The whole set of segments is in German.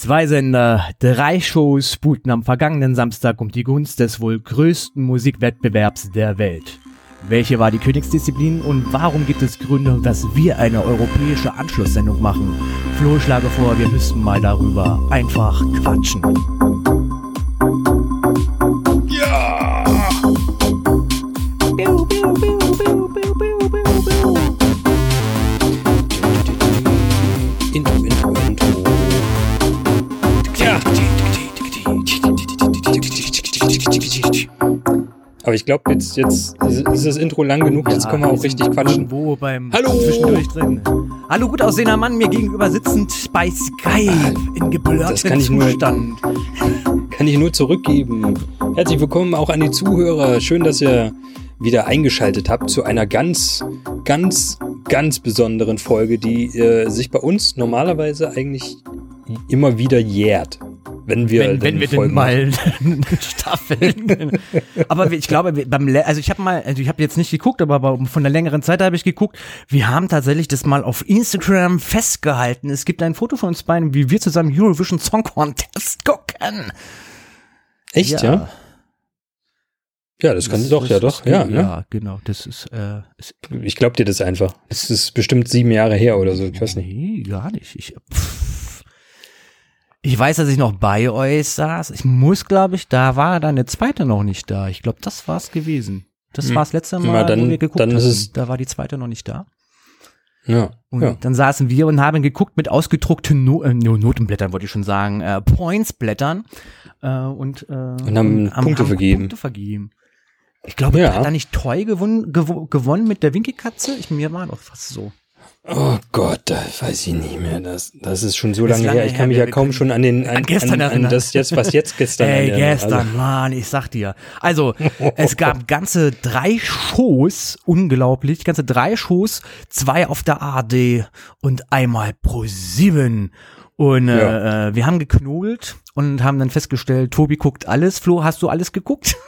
Zwei Sender, drei Shows sputen am vergangenen Samstag um die Gunst des wohl größten Musikwettbewerbs der Welt. Welche war die Königsdisziplin und warum gibt es Gründe, dass wir eine europäische Anschlusssendung machen? Flo, schlage vor, wir müssten mal darüber einfach quatschen. Aber ich glaube, jetzt, jetzt ist das Intro lang genug, jetzt können wir auch richtig quatschen. Irgendwo beim Hallo! Zwischendurch drin. Hallo, gut aussehender Mann, mir gegenüber sitzend bei Skype in Das kann geblurrtem ich nur- Zustand. Kann ich nur zurückgeben. Herzlich willkommen auch an die Zuhörer. Schön, dass ihr wieder eingeschaltet habt zu einer ganz, ganz, ganz besonderen Folge, die äh, sich bei uns normalerweise eigentlich immer wieder jährt. Wenn wir, wenn, wenn wir denn mal Staffeln. aber ich glaube, beim also ich habe mal, also ich habe jetzt nicht geguckt, aber von der längeren Zeit habe ich geguckt. Wir haben tatsächlich das mal auf Instagram festgehalten. Es gibt ein Foto von uns beiden, wie wir zusammen Eurovision Song Contest gucken. Echt, ja? Ja, das kann doch, ja doch, ja. Ne? Ja, genau. Das ist, äh, ist Ich glaub dir das einfach. Es ist bestimmt sieben Jahre her oder so, ich weiß nicht. Nee, gar nicht. Ich, pff. Ich weiß, dass ich noch bei euch saß. Ich muss, glaube ich, da war dann eine zweite noch nicht da. Ich glaube, das war's gewesen. Das Hm. war das letzte Na, Mal, dann- wo wir geguckt dann es- Da war die zweite noch nicht da. Ja, Und ja. dann saßen wir und haben geguckt mit ausgedruckten no äh, no- Notenblättern, wollte ich schon sagen, äh, Pointsblättern äh, und, äh, und haben Punkte vergeben. Punkte vergeben. Ich glaube, Ja. hat da nicht Toy gewonnen, gewo gewonnen mit der Winkelkatze? Ich, mir war doch fast so. Oh Gott, da weiß ich nicht mehr. Das, das ist schon so lange, lange her. Ich her, kann mich wir- ja kaum schon an den an, an gestern an, an das jetzt, was jetzt gestern Ey, gestern, Also, Mann, ich sag dir. Also, es gab ganze drei Shows, unglaublich, ganze drei Shows, zwei auf der ARD und einmal pro sieben. Und äh, Ja. äh, wir haben geknobelt und haben dann festgestellt, Tobi guckt alles. Flo, hast du alles geguckt?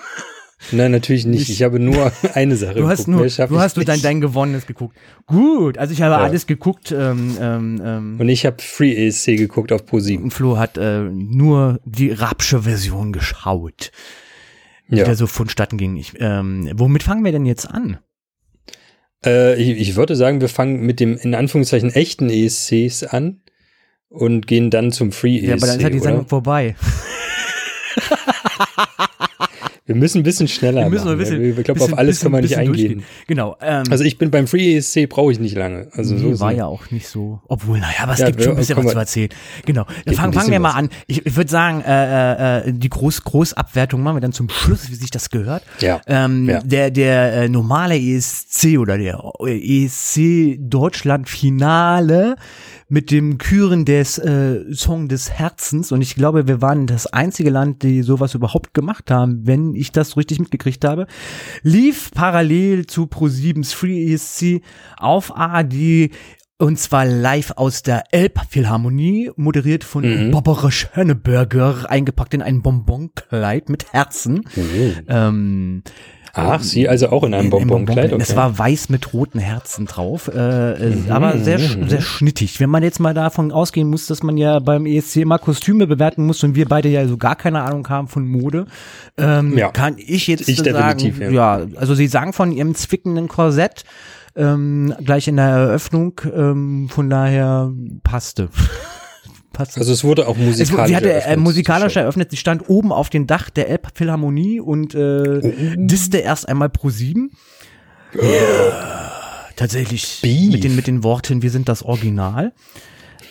nein, natürlich nicht. Ich habe nur eine Sache Du hast geguckt. nur, du ich hast nur dein, dein Gewonnenes geguckt. Gut, also ich habe Ja. alles geguckt. Ähm, ähm, ähm, Und ich habe Free ESC geguckt auf Pro7. und Flo hat äh, nur die rapsche Version geschaut, die Ja. da so vonstatten ging. Ich, ähm, womit fangen wir denn jetzt an? Äh, ich, ich würde sagen, wir fangen mit dem in Anführungszeichen echten ESCs an und gehen dann zum Free ESC. Ja, aber dann ist ja die? Sendung vorbei. Wir müssen ein bisschen schneller Wir müssen ein bisschen, ich glaube, bisschen- auf alles kann man nicht bisschen eingehen. Genau. Ähm, Also ich bin beim Free ESC brauche ich nicht lange. Also so nee, ist war ja auch nicht so. Obwohl, naja, aber es Ja, gibt schon ein bisschen was mal. zu erzählen. Genau. Dann fangen, fangen wir bisschen mal was. an. Ich, ich würde sagen, äh, äh, die Groß Großabwertung machen wir dann zum Schluss, wie sich das gehört. Ja. Ähm, Ja. Der, der äh, normale ESC oder der ESC Deutschland Finale mit dem Küren des äh, Song des Herzens und ich glaube, wir waren das einzige Land, die sowas überhaupt gemacht haben, wenn ich das so richtig mitgekriegt habe, lief parallel zu Pro7's Free ESC auf ARD und zwar live aus der Elbphilharmonie, moderiert von Mhm. Barbara Schöneberger, eingepackt in ein Bonbonkleid mit Herzen. Ähm, Ach, sie also auch in einem in- in Bonbonkleid? Es Okay. war weiß mit roten Herzen drauf, äh, äh, Mhm, aber sehr, sch- sehr schnittig. Wenn man jetzt mal davon ausgehen muss, dass man ja beim ESC mal Kostüme bewerten muss und wir beide ja so gar keine Ahnung haben von Mode, ähm, Ja. kann ich jetzt Ich sagen, definitiv, ja. ja, also sie sagen von ihrem zwickenden Korsett, ähm, gleich in der Eröffnung, ähm, von daher passte. Passte. Also es wurde auch musikalisch sie hatte äh, eröffnet, musikalisch eröffnet, sie stand oben auf dem Dach der Elbphilharmonie und äh, disste erst einmal pro sieben. Tatsächlich Beef. mit den, mit den Worten, wir sind das Original.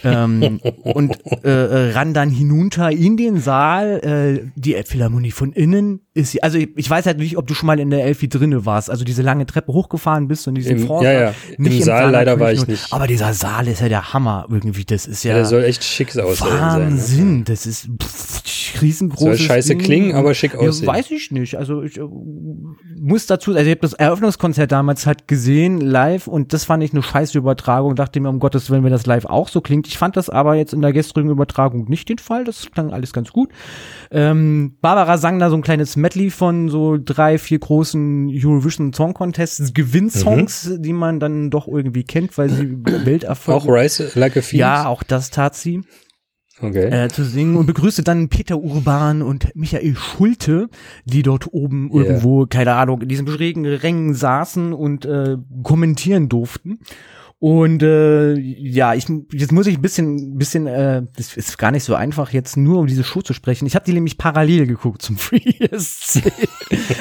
ähm, und äh, äh, ran dann hinunter in den Saal. Äh, die Elbphilharmonie von innen ist, sie- also ich, ich weiß halt nicht, ob du schon mal in der Elfi drinne warst, also diese lange Treppe hochgefahren bist und diesen Im- Vorsaal. ja, ja. Im Saal leider war ich natürlich nicht. Aber dieser Saal ist ja der Hammer irgendwie, das ist ja, Ja, der soll echt schick aussehen. Sein, ne? Wahnsinn, das ist pff, riesengroßes Soll scheiße Ding. klingen, aber schick aussehen. Ja, weiß ich nicht. Also ich äh, muss dazu, also ich habe das Eröffnungskonzert damals halt gesehen, live, und das fand ich eine scheiße Übertragung. Dachte mir, um Gottes Willen, wenn das live auch so klingt. Ich fand das aber jetzt in der gestrigen Übertragung nicht den Fall. Das klang alles ganz gut. Ähm, Barbara sang da so ein kleines Medley von so drei, vier großen Eurovision Song Contests, Gewinnsongs, die man dann doch irgendwie kennt, weil sie Welterfolg Auch Rise Like a Phoenix? ja, auch das tat sie. Okay. äh, zu singen und begrüßte dann Peter Urban und Michael Schulte, die dort oben Ja. irgendwo, keine Ahnung, in diesen schrägen Rängen saßen und äh, kommentieren durften. Und äh, ja, ich jetzt muss ich ein bisschen, bisschen, äh, das ist gar nicht so einfach, jetzt nur um diese Show zu sprechen. Ich habe die nämlich parallel geguckt zum Free ESC.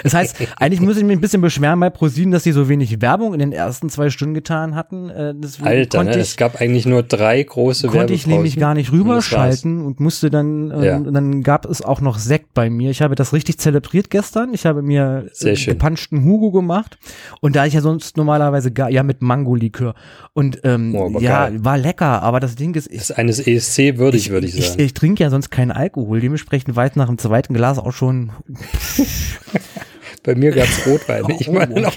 das heißt, eigentlich muss ich mich ein bisschen beschweren bei ProSieben, dass sie so wenig Werbung in den ersten zwei Stunden getan hatten. Äh, Alter, ne? ich, es gab eigentlich nur drei große konnte ich nämlich gar nicht rüberschalten und musste dann, äh, Ja. und dann gab es auch noch Sekt bei mir. Ich habe das richtig zelebriert gestern. Ich habe mir äh, gepanschten Hugo gemacht und da ich ja sonst normalerweise gar, ja mit Mangolikör und ähm, Oh, ja, geil. war lecker, aber das Ding ist, ich, Das ist eines ESC würdig, würde ich ich, sagen. ich trinke ja sonst keinen Alkohol, dementsprechend war ich nach dem zweiten Glas auch schon Bei mir gab's Rotwein. Ich Oh, meine noch.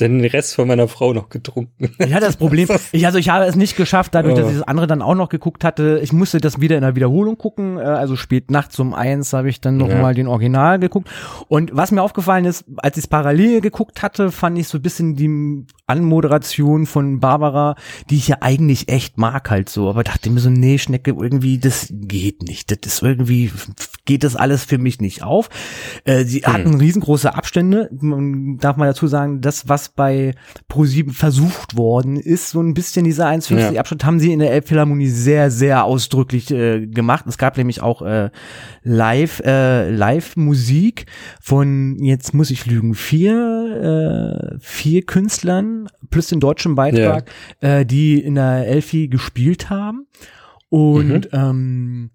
Den Rest von meiner Frau noch getrunken. Ich hatte das Problem, ich, also ich habe es nicht geschafft, dadurch, dass Oh. ich das andere dann auch noch geguckt hatte. Ich musste das wieder in der Wiederholung gucken, äh, also spät nachts um eins habe ich dann noch Ja. mal den Original geguckt. Und was mir aufgefallen ist, als ich es parallel geguckt hatte, fand ich so ein bisschen die Anmoderation von Barbara, die ich ja eigentlich echt mag halt so, aber dachte mir so, nee, Schnecke, irgendwie, das geht nicht. Das ist irgendwie, geht das alles für mich nicht auf. Äh, sie Hm. hatten riesengroße Abstände. Man darf mal dazu sagen, das, was bei Pro7 versucht worden ist, so ein bisschen dieser 1,50 Ja. Abstand, haben sie in der Elbphilharmonie sehr, sehr ausdrücklich äh, gemacht. Es gab nämlich auch äh, Live, äh, Live-Musik von, jetzt muss ich lügen, vier, äh, vier Künstlern plus den deutschen Beitrag, äh, die in der Elfi gespielt haben. Und ähm,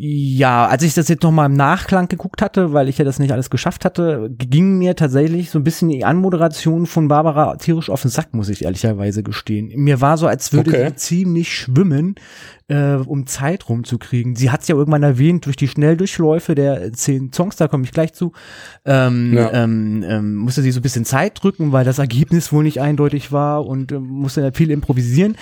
ja, als ich das jetzt noch mal im Nachklang geguckt hatte, weil ich ja das nicht alles geschafft hatte, ging mir tatsächlich so ein bisschen die Anmoderation von Barbara tierisch auf den Sack, muss ich ehrlicherweise gestehen. Mir war so, als würde Okay. sie ziemlich schwimmen, äh, um Zeit rumzukriegen. Sie hat es ja irgendwann erwähnt, durch die Schnelldurchläufe der zehn Songs, da komme ich gleich zu, ähm, Ja. ähm, ähm, musste sie so ein bisschen Zeit drücken, weil das Ergebnis wohl nicht eindeutig war und ähm, musste viel improvisieren.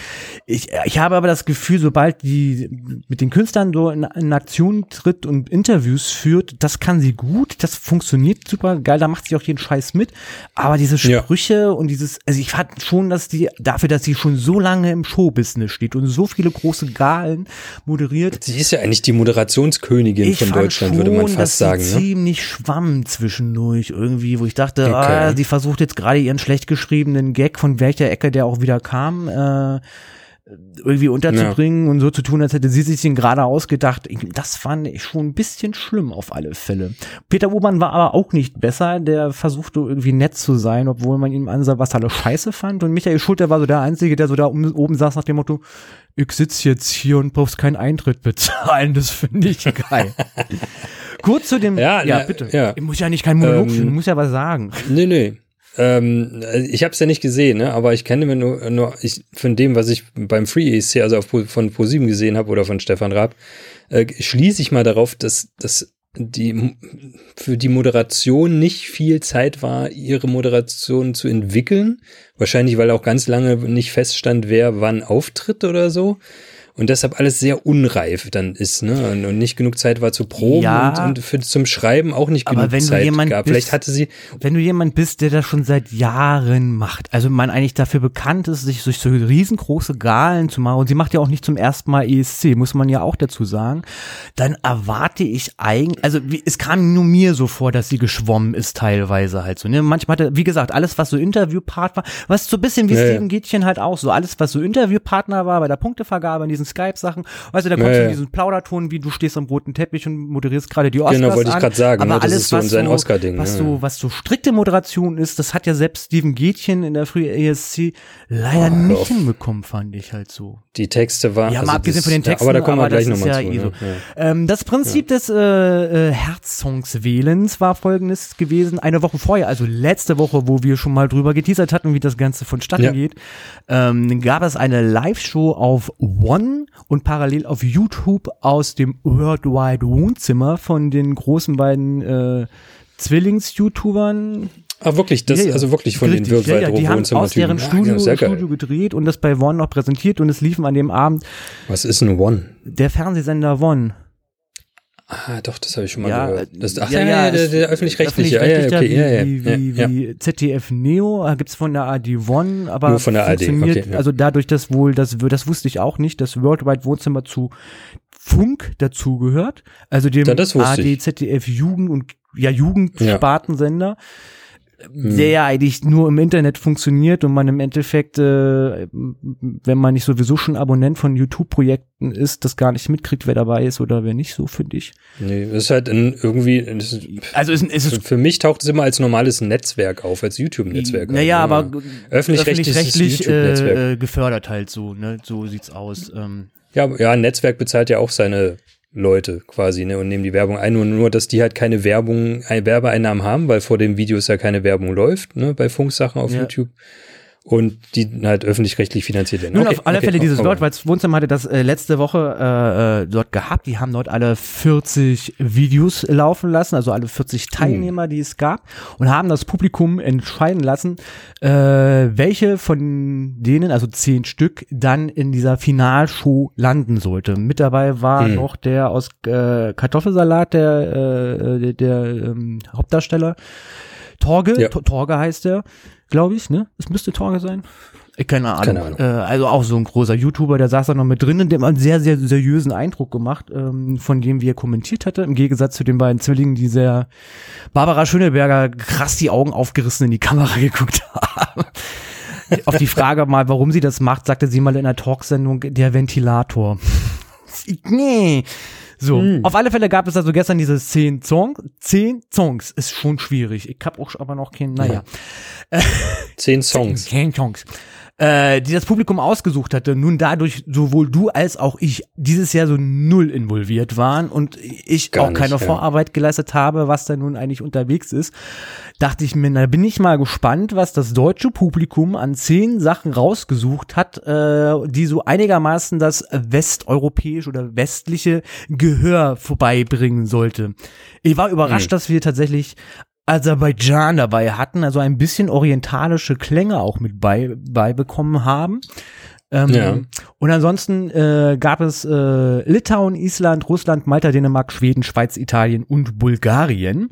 Ich, ich habe aber das Gefühl, sobald die mit den Künstlern so in, in Aktion tritt und Interviews führt, das kann sie gut, das funktioniert super geil, da macht sie auch jeden Scheiß mit. Aber diese Ja. Sprüche und dieses, also ich fand schon, dass die, dafür, dass sie schon so lange im Showbusiness steht und so viele große Galen moderiert, Sie ist ja eigentlich die Moderationskönigin ich von Deutschland, schon, würde man dass fast sagen. sie Ne? ziemlich schwamm zwischendurch irgendwie, wo ich dachte, Okay. ah, sie versucht jetzt gerade ihren schlecht geschriebenen Gag, von welcher Ecke der auch wieder kam, äh, irgendwie unterzubringen und so zu tun, als hätte sie sich den gerade ausgedacht. Das fand ich schon ein bisschen schlimm auf alle Fälle. Peter Urban war aber auch nicht besser. Der versuchte irgendwie nett zu sein, obwohl man ihm ansah, was er alles scheiße fand. Und Michael Schulter war so der Einzige, der so da oben saß nach dem Motto, ich sitz jetzt hier und brauchst keinen Eintritt bezahlen. Das finde ich geil. Kurz zu dem, Ja, ja, na, bitte. ja. Ich muss ja nicht kein Monolog Ähm, führen, ich muss ja was sagen. Nee, nee. Ähm, ich habe es ja nicht gesehen, ne? aber ich kenne mir nur, nur ich, von dem, was ich beim Free ESC, also auf, von Pro7 gesehen habe oder von Stefan Raab, äh, schließe ich mal darauf, dass, dass die für die Moderation nicht viel Zeit war, ihre Moderation zu entwickeln. Wahrscheinlich, weil auch ganz lange nicht feststand, wer wann auftritt oder so. Und deshalb alles sehr unreif dann ist, ne? Und, und nicht genug Zeit war zu proben Ja. und, und für, zum Schreiben auch nicht genug Zeit gab. bist- Vielleicht hatte sie, Wenn du jemand bist, der das schon seit Jahren macht, also man eigentlich dafür bekannt ist, sich durch so riesengroße Galen zu machen, und sie macht ja auch nicht zum ersten Mal ESC, muss man ja auch dazu sagen, dann erwarte ich eigentlich, also wie, es kam nur mir so vor, dass sie geschwommen ist teilweise halt so. Ne? Manchmal hat er, wie gesagt, alles, was so Interviewpart war, was so ein bisschen wie Ja, ja. Steven Gätchen halt auch so, alles, was so Interviewpartner war bei der Punktevergabe in diesen Skype-Sachen, weißt du, da kommt Ja, so ja. diesen Plauderton, wie du stehst am roten Teppich und moderierst gerade die Oscars Genau, wollte ich grad sagen, aber ne, das alles, ist so was so, Oscar-Ding, was ja, so, ja. was so strikte Moderation ist, das hat ja selbst Steven Gätchen in der frühen ESC leider Oh, nicht auf. hinbekommen, fand ich halt so. Die Texte waren. Ja, also mal abgesehen das, von den ja, Texten, aber da kommen wir gleich nochmal ja zu. eh. Ne? Ja. Ähm, das Prinzip des äh, äh, Herzsongs wählens war folgendes gewesen, eine Woche vorher, also letzte Woche, wo wir schon mal drüber geteasert hatten, wie das Ganze vonstatten Ja. geht, ähm, gab es eine Live-Show auf One und parallel auf YouTube aus dem Worldwide Wohnzimmer von den großen beiden äh, Zwillings-YouTubern, Ah, wirklich, das, ja, ja. also wirklich von Richtig, den Worldwide ja, ja, Die haben aus deren Studio, ja. Studio gedreht und das bei One noch präsentiert und es liefen an dem Abend Was ist ein One? der Fernsehsender One. Ah, doch, das habe ich schon mal Ja, gehört. Das, ach ja, ja, ja, ja, der, der öffentlich-rechtliche. Öffentlich-rechtlicher ja, ja, okay, wie, ja, ja, wie, ja, wie, ja. wie ZDF Neo, äh, gibt's von der AD One, aber Nur von der funktioniert, okay, ja. also dadurch, dass wohl, das, das wusste ich auch nicht, das Worldwide Wohnzimmer zu Funk dazugehört, also dem Ja, AD. ZDF Jugend und ja, Ja. Jugendspartensender, Hm. Der ja eigentlich nur im Internet funktioniert und man im Endeffekt, äh, wenn man nicht sowieso schon Abonnent von YouTube-Projekten ist, das gar nicht mitkriegt, wer dabei ist oder wer nicht, so finde ich. Nee, ist halt ein, irgendwie, ist, Also es, es für, ist für mich taucht es immer als normales Netzwerk auf, als YouTube-Netzwerk. Naja, Also, aber öffentlich-rechtliches öffentlich-rechtlich äh, äh, gefördert halt so, ne? So sieht's aus. Ähm, Ja, ja, ein Netzwerk bezahlt ja auch seine Leute quasi, ne, und nehmen die Werbung ein. Nur, nur, dass die halt keine Werbung, ein Werbeeinnahmen haben, weil vor den Videos ja keine Werbung läuft, ne, bei Funksachen auf Ja. YouTube. Und die halt öffentlich-rechtlich finanziert werden. Nun, Okay, auf alle okay, Fälle, dieses aber- Worldwide Wohnzimmer hatte das äh, letzte Woche äh, äh, dort gehabt. Die haben dort alle 40 Videos laufen lassen, also alle 40 Teilnehmer, die es gab, und haben das Publikum entscheiden lassen, äh, welche von denen, also zehn Stück, dann in dieser Finalshow landen sollte. Mit dabei war Hm. noch der aus äh, Kartoffelsalat, der, äh, der, der ähm, Hauptdarsteller. Torge, Ja. Tor- Torge heißt der, glaube ich, ne? Es müsste Torge sein. Äh, Keine Ahnung. Keine Ahnung. Äh, also auch so ein großer YouTuber, der saß da noch mit drin und der hat einen sehr, sehr seriösen Eindruck gemacht, ähm, von dem, wie er kommentiert hatte, im Gegensatz zu den beiden Zwillingen, die sehr Barbara Schöneberger krass die Augen aufgerissen in die Kamera geguckt haben. Auf die Frage mal, warum sie das macht, sagte sie mal in einer Talksendung, der Ventilator. nee. So, auf alle Fälle gab es also gestern diese zehn Songs. Zehn Songs ist schon schwierig. Ich hab auch aber noch keinen, naja. Zehn Songs. Zehn Songs. Äh, die das Publikum ausgesucht hatte, nun dadurch sowohl du als auch ich dieses Jahr so null involviert waren und ich Gar auch nicht, keine ja. Vorarbeit geleistet habe, was da nun eigentlich unterwegs ist, dachte ich mir, na bin ich mal gespannt, was das deutsche Publikum an zehn Sachen rausgesucht hat, äh, die so einigermaßen das westeuropäisch oder westliche Gehör vorbeibringen sollte. Ich war überrascht, dass wir tatsächlich Aserbaidschan dabei hatten, also ein bisschen orientalische Klänge auch mit bei, beibekommen haben. Ähm, Ja. Und ansonsten äh, gab es äh, Litauen, Island, Russland, Malta, Dänemark, Schweden, Schweiz, Italien und Bulgarien.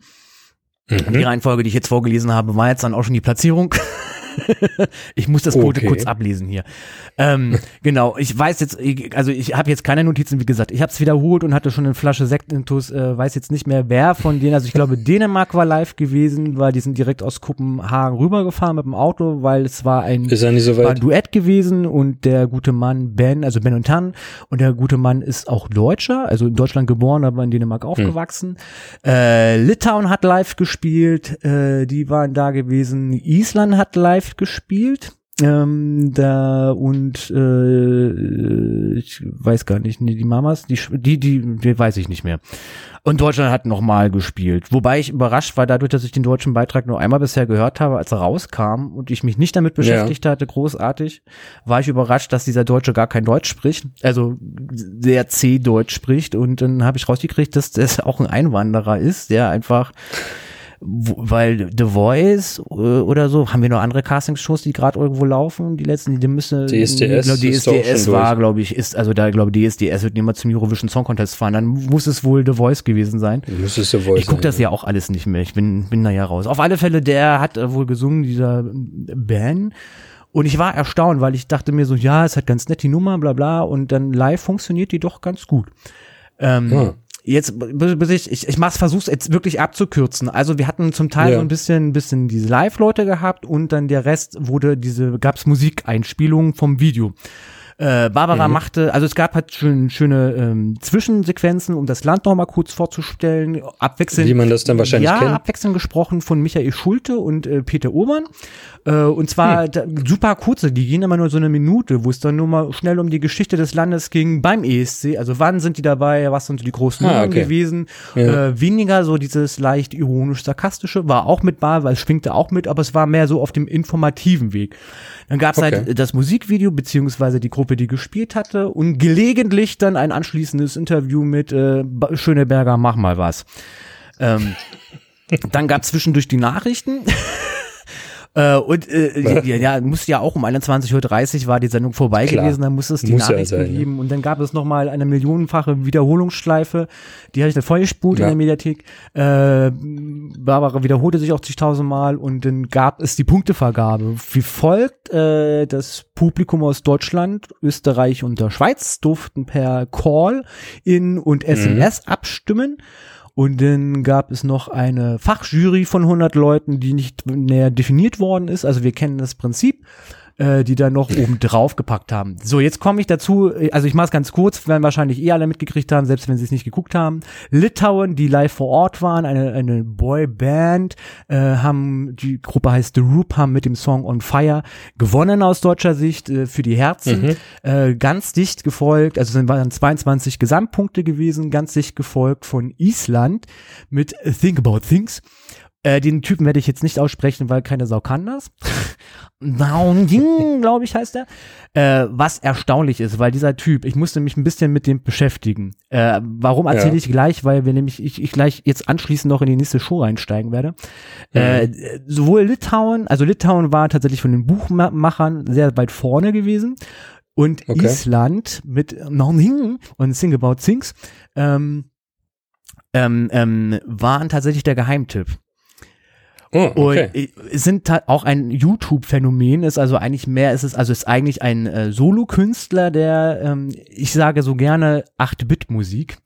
Die Mhm. Reihenfolge, die ich jetzt vorgelesen habe, war jetzt dann auch schon die Platzierung. ich muss das Code Okay. kurz ablesen hier. Ähm, genau, ich weiß jetzt, also ich habe jetzt keine Notizen, wie gesagt. Ich habe es wiederholt und hatte schon eine Flasche Sekt intus, äh, weiß jetzt nicht mehr, wer von denen, also ich glaube Dänemark war live gewesen, weil die sind direkt aus Kopenhagen rübergefahren mit dem Auto, weil es war ein so war ein. Duett gewesen und der gute Mann Ben, also Ben und Tan, und der gute Mann ist auch Deutscher, also in Deutschland geboren, aber in Dänemark aufgewachsen. Äh, Litauen hat live gespielt, äh, die waren da gewesen. Island hat live gespielt. Ähm, da und äh, ich weiß gar nicht, nee, die Mamas, die, die, die, die weiß ich nicht mehr. Und Deutschland hat nochmal gespielt. Wobei ich überrascht war dadurch, dass ich den deutschen Beitrag nur einmal bisher gehört habe, als er rauskam und ich mich nicht damit beschäftigt hatte, großartig, war ich überrascht, dass dieser Deutsche gar kein Deutsch spricht, also sehr C-Deutsch spricht. Und dann habe ich rausgekriegt, dass das auch ein Einwanderer ist, der einfach weil The Voice äh, oder so, haben wir noch andere Castingshows, die gerade irgendwo laufen, die letzten, die müssen DSDS ich glaub, DSDS war, glaube ich, ist, also da glaube DSDS wird immer zum Eurovision Song Contest fahren, dann muss es wohl The Voice gewesen sein. Müsstest du wohl Ich gucke das ja auch alles nicht mehr. Ich bin, bin da ja raus. Auf alle Fälle, der hat äh, wohl gesungen, dieser Ben. Und ich war erstaunt, weil ich dachte mir so, ja, es hat ganz nett die Nummer, bla bla. Und dann live funktioniert die doch ganz gut. Ähm, Hm. Jetzt, ich, ich, ich mach's, versuch's jetzt wirklich abzukürzen. Also wir hatten zum Teil Ja. so ein bisschen, ein bisschen diese Live-Leute gehabt und dann der Rest wurde diese, gab's Musikeinspielungen vom Video. Äh, Barbara Mhm. machte, also es gab halt schön, schöne ähm, Zwischensequenzen, um das Land nochmal kurz vorzustellen, abwechselnd. Wie man das dann wahrscheinlich ja, kennt. abwechselnd gesprochen von Michael Schulte und äh, Peter Urban. Äh, und zwar Hm. da, super kurze, die gehen immer nur so eine Minute, wo es dann nur mal schnell um die Geschichte des Landes ging beim ESC. Also wann sind die dabei, was sind so die großen Ah, okay. gewesen. Ja. Äh, weniger so dieses leicht ironisch-sarkastische, war auch mit bei, weil es schwingte auch mit, aber es war mehr so auf dem informativen Weg. Dann gab es Okay. halt das Musikvideo, beziehungsweise die Gruppe, die gespielt hatte und gelegentlich dann ein anschließendes Interview mit äh, Schöneberger, mach mal was. Ähm, dann gab zwischendurch die Nachrichten. Äh, und äh, ja, ja, musste ja auch um 21.30 Uhr war die Sendung vorbei Klar. gewesen, dann musste es die Muss ja Nachrichten sein, ja. geben und dann gab es nochmal eine millionenfache Wiederholungsschleife, die hatte ich dann vollgespult Ja. in der Mediathek. Äh, Barbara wiederholte sich auch zigtausendmal und dann gab es die Punktevergabe. Wie folgt, äh, das Publikum aus Deutschland, Österreich und der Schweiz durften per Call in und SMS abstimmen. Und dann gab es noch eine Fachjury von 100 Leuten, die nicht näher definiert worden ist. Also wir kennen das Prinzip, äh, die da noch oben drauf gepackt haben. So, jetzt komme ich dazu. Also ich mache es ganz kurz, werden wahrscheinlich eh alle mitgekriegt haben, selbst wenn sie es nicht geguckt haben. Litauen, die live vor Ort waren, eine, eine Boyband, äh, haben, die Gruppe heißt The Roop, haben mit dem Song On Fire gewonnen aus deutscher Sicht äh, für die Herzen. Äh, ganz dicht gefolgt, also sind waren 22 Gesamtpunkte gewesen, ganz dicht gefolgt von Island mit Think About Things. Äh, den Typen werde ich jetzt nicht aussprechen, weil keine Sau kann das. Naunding, glaube ich, heißt er. Äh, was erstaunlich ist, weil dieser Typ, ich musste mich ein bisschen mit dem beschäftigen. Äh, warum erzähle Ja. ich gleich? Weil wir nämlich, ich, ich gleich jetzt anschließend noch in die nächste Show reinsteigen werde. Äh, sowohl Litauen, also Litauen war tatsächlich von den Buchmachern sehr weit vorne gewesen. Und Okay. Island mit Naunding und Sing About Things ähm, ähm, ähm, waren tatsächlich der Geheimtipp. Oh, okay. Und es sind auch ein YouTube-Phänomen, ist also eigentlich mehr, ist es also ist eigentlich ein äh, Solo-Künstler, der, ähm, ich sage so gerne 8-Bit-Musik,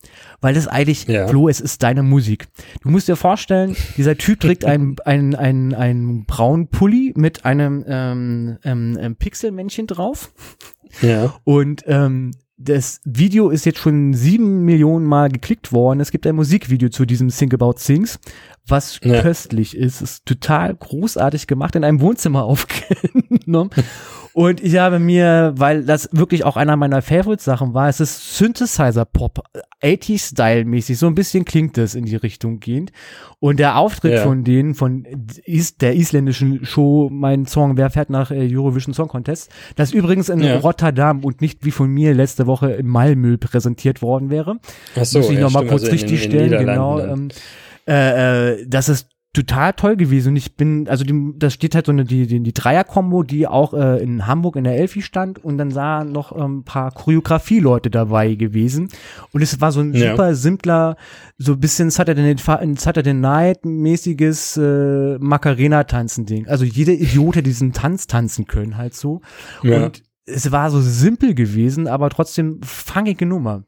weil das eigentlich, Ja. Flo, es ist deine Musik. Du musst dir vorstellen, dieser Typ trägt einen, einen, einen, einen braunen Pulli mit einem ähm, ähm, ähm, Pixelmännchen drauf ja. und ähm, das Video ist jetzt schon sieben Millionen Mal geklickt worden. Es gibt ein Musikvideo zu diesem Think About Things, was Ja. köstlich ist. Ist total großartig gemacht, in einem Wohnzimmer aufgenommen. Und ich habe mir, weil das wirklich auch einer meiner Favorite-Sachen war, es ist Synthesizer-Pop, 80s-Style-mäßig, so ein bisschen klingt es in die Richtung gehend. Und der Auftritt Ja. von denen, von der isländischen Show, mein Song Wer fährt nach äh, Eurovision Song Contest, das übrigens in Ja. Rotterdam und nicht wie von mir letzte Woche in Malmö präsentiert worden wäre. Ach so, Muss ich ja, noch mal stimmt, kurz also richtig stellen, genau. Ähm, äh, äh, das ist total toll gewesen und ich bin, also die, da steht halt so eine, die, die, die Dreier-Kombo, die auch äh, in Hamburg in der Elfi stand und dann sahen noch ähm, ein paar Choreografie-Leute dabei gewesen und es war so ein Ja. super simpler, so ein bisschen Saturday, Saturday Night mäßiges äh, Macarena-Tanzen-Ding. Also jeder Idiot hätte diesen Tanz tanzen können halt so Ja. und es war so simpel gewesen, aber trotzdem fangige Nummer.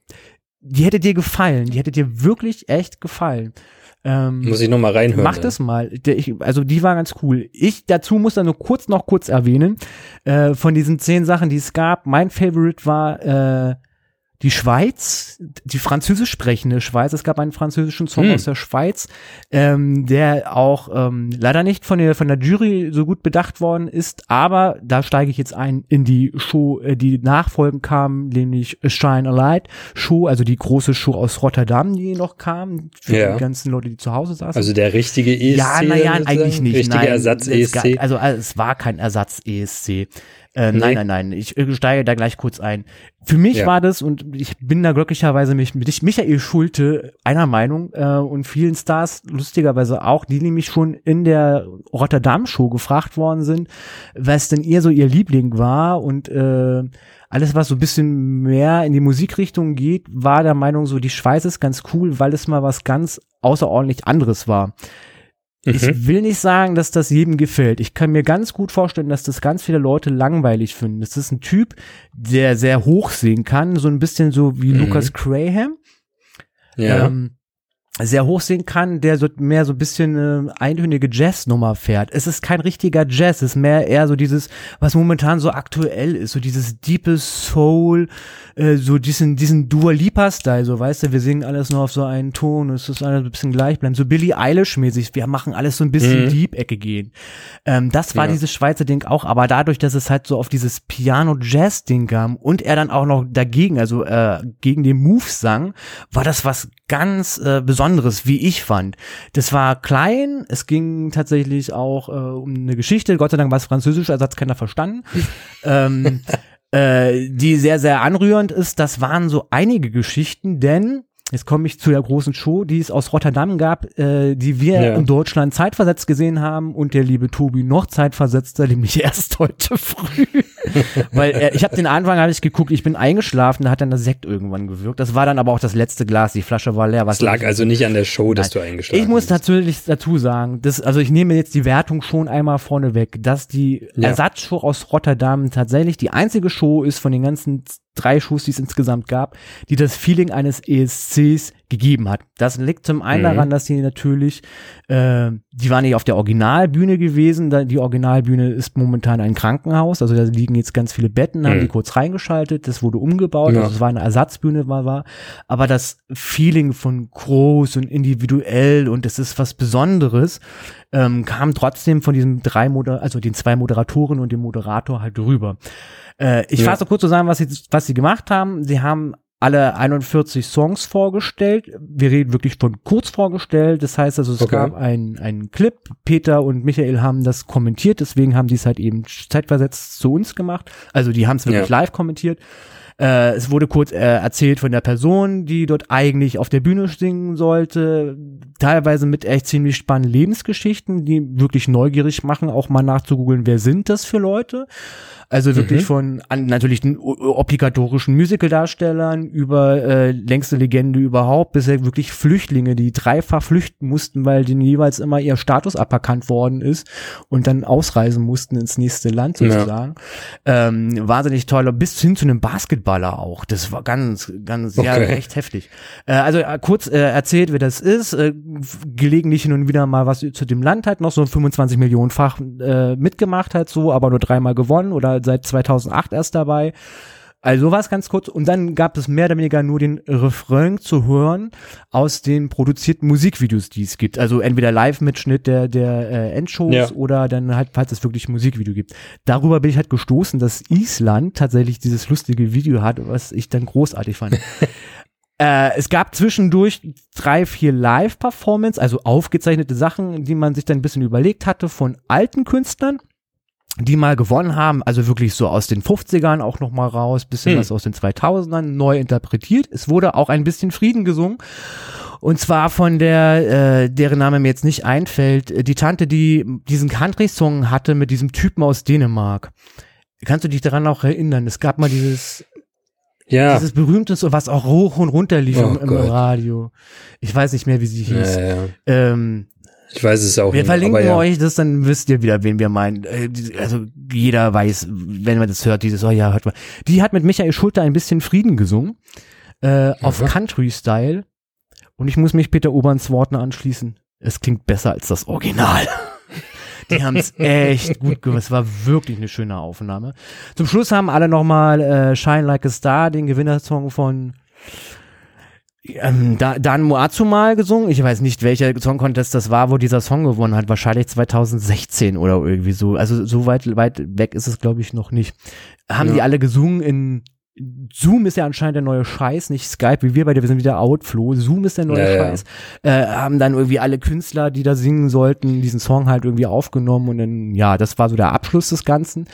Die hätte dir gefallen, die hätte dir wirklich echt gefallen. Ähm, Muss ich noch mal reinhören. Mach das mal. Ich, also die war ganz cool. Ich dazu muss da nur kurz noch kurz erwähnen, äh, von diesen zehn Sachen, die es gab, mein Favorite war äh, die Schweiz, die französisch sprechende Schweiz. Es gab einen französischen Song Hm. aus der Schweiz, ähm, der auch ähm, leider nicht von der von der Jury so gut bedacht worden ist, aber da steige ich jetzt ein in die Show, äh, die nachfolgend kam, nämlich Shine a Light Show, also die große Show aus Rotterdam, die noch kam für Ja. die ganzen Leute, die zu Hause saßen. Also der richtige ESC. Ja, naja, eigentlich nicht. Richtige nein, Ersatz E. Also äh, es war kein Ersatz ESC. Äh, Nee. Nein, nein, nein. Ich äh, steige da gleich kurz ein. Für mich Ja. war das, und ich bin da glücklicherweise mich, mit Michael Schulte einer Meinung äh, und vielen Stars lustigerweise auch, die nämlich schon in der Rotterdam-Show gefragt worden sind, was denn ihr so ihr Liebling war und äh, alles, was so ein bisschen mehr in die Musikrichtung geht, war der Meinung so, die Schweiz ist ganz cool, weil es mal was ganz außerordentlich anderes war. Mhm. Ich will nicht sagen, dass das jedem gefällt. Ich kann mir ganz gut vorstellen, dass das ganz viele Leute langweilig finden. Das ist ein Typ, der sehr hoch singen kann, so ein bisschen so wie Mhm. Lucas Graham. ja. Ähm, sehr hoch singen kann, der so mehr so ein bisschen äh, eintönige Jazznummer fährt. Es ist kein richtiger Jazz, es ist mehr eher so dieses, was momentan so aktuell ist, so dieses diepe Soul, äh, so diesen diesen Dua Lipa Style, so weißt du, wir singen alles nur auf so einen Ton, es ist alles ein bisschen gleich bleiben, so Billie Eilish mäßig, wir machen alles so ein bisschen Mhm. Deep Ecke gehen. Ähm, das war Ja. dieses Schweizer Ding auch, aber dadurch, dass es halt so auf dieses Piano Jazz Ding kam und er dann auch noch dagegen, also äh, gegen den Move sang, war das was ganz äh, Besonderes, wie ich fand. Das war klein, es ging tatsächlich auch äh, um eine Geschichte, Gott sei Dank war es französisch, also hat's keiner verstanden. ähm, äh, die sehr, sehr anrührend ist. Das waren so einige Geschichten, denn Jetzt komme ich zu der großen Show, die es aus Rotterdam gab, äh, die wir Ja. in Deutschland zeitversetzt gesehen haben und der liebe Tobi noch zeitversetzter, nämlich erst heute früh. Weil äh, ich habe den Anfang habe ich geguckt, ich bin eingeschlafen, da hat dann der Sekt irgendwann gewirkt. Das war dann aber auch das letzte Glas, die Flasche war leer. Was Es lag also nicht an der Show, dass du eingeschlafen ich muss bist. natürlich dazu sagen, dass, also ich nehme jetzt die Wertung schon einmal vorne weg, dass die Ja. Ersatzshow aus Rotterdam tatsächlich die einzige Show ist von den ganzen drei Shows, die es insgesamt gab, die das Feeling eines ESCs gegeben hat. Das liegt zum einen Mhm. daran, dass sie natürlich, äh, die waren nicht auf der Originalbühne gewesen. Die Originalbühne ist momentan ein Krankenhaus, also da liegen jetzt ganz viele Betten, haben Mhm. die kurz reingeschaltet, das wurde umgebaut, Ja. also es war eine Ersatzbühne, war, war. Aber das Feeling von groß und individuell und es ist was Besonderes, ähm, kam trotzdem von diesem drei Moder also den zwei Moderatoren und dem Moderator halt rüber. Äh, ich Ja. fasse kurz zusammen, was sie, was sie gemacht haben. Sie haben alle 41 Songs vorgestellt. Wir reden wirklich von kurz vorgestellt. Das heißt also, es Okay. gab einen, einen Clip. Peter und Michael haben das kommentiert. Deswegen haben die es halt eben zeitversetzt zu uns gemacht. Also die haben es wirklich live kommentiert. Äh, es wurde kurz äh, erzählt von der Person, die dort eigentlich auf der Bühne singen sollte. Teilweise mit echt ziemlich spannenden Lebensgeschichten, die wirklich neugierig machen, auch mal nachzugoogeln, wer sind das für Leute. Also wirklich Mhm. von an, natürlich den obligatorischen Musicaldarstellern über äh, längste Legende überhaupt, bis ja wirklich Flüchtlinge, die dreifach flüchten mussten, weil denen jeweils immer ihr Status aberkannt worden ist und dann ausreisen mussten ins nächste Land Ja. sozusagen. Ähm, wahnsinnig toll, bis hin zu einem Basketballer auch. Das war ganz, ganz, ja, Okay. echt heftig. Äh, also äh, kurz äh, erzählt, wer das ist, äh, gelegentlich hin und wieder mal was zu dem Land halt noch so 25 Millionenfach äh, mitgemacht hat so, aber nur dreimal gewonnen oder seit 2008 erst dabei. Also war es ganz kurz und dann gab es mehr oder weniger nur den Refrain zu hören aus den produzierten Musikvideos, die es gibt. Also entweder Live-Mitschnitt der, der äh, Endshows Ja. oder dann halt, falls es wirklich ein Musikvideo gibt. Darüber bin ich halt gestoßen, dass Island tatsächlich dieses lustige Video hat, was ich dann großartig fand. Äh, es gab zwischendurch drei, vier Live-Performance, also aufgezeichnete Sachen, die man sich dann ein bisschen überlegt hatte von alten Künstlern, die mal gewonnen haben, also wirklich so aus den 50ern auch noch mal raus, bisschen Hm. was aus den 2000ern, neu interpretiert. Es wurde auch ein bisschen Frieden gesungen. Und zwar von der, äh, deren Name mir jetzt nicht einfällt, äh, die Tante, die diesen Country-Song hatte mit diesem Typen aus Dänemark. Kannst du dich daran auch erinnern? Es gab mal dieses Ja. dieses berühmte, so was auch hoch und runter lief Oh im, im. Radio. Ich weiß nicht mehr, wie sie hieß. ja, ja. Ähm, Ich weiß es auch wir nicht. verlinken aber ja. euch das, dann wisst ihr wieder, wen wir meinen. Äh, Also jeder weiß, wenn man das hört, dieses, oh ja, hört mal. Die hat mit Michael Schulter ein bisschen Frieden gesungen, äh, auf. Country-Style. Und ich muss mich Peter Oberns Worten anschließen. Es klingt besser als das Original. Die haben es echt gut gemacht. Es war wirklich eine schöne Aufnahme. Zum Schluss haben alle nochmal äh, Shine Like a Star, den Gewinnersong von ähm, da, Dan Moazu mal gesungen. Ich weiß nicht, welcher Song Contest das war, wo dieser Song gewonnen hat. Wahrscheinlich 2016 oder irgendwie so. Also so weit, weit weg ist es, glaube ich, noch nicht. Haben Ja. die alle gesungen in Zoom ist ja anscheinend der neue Scheiß, nicht Skype, wie wir beide, wir sind wieder Outflow. Zoom ist der neue Ja, ja. Scheiß. Äh, haben dann irgendwie alle Künstler, die da singen sollten, diesen Song halt irgendwie aufgenommen und dann, ja, das war so der Abschluss des Ganzen.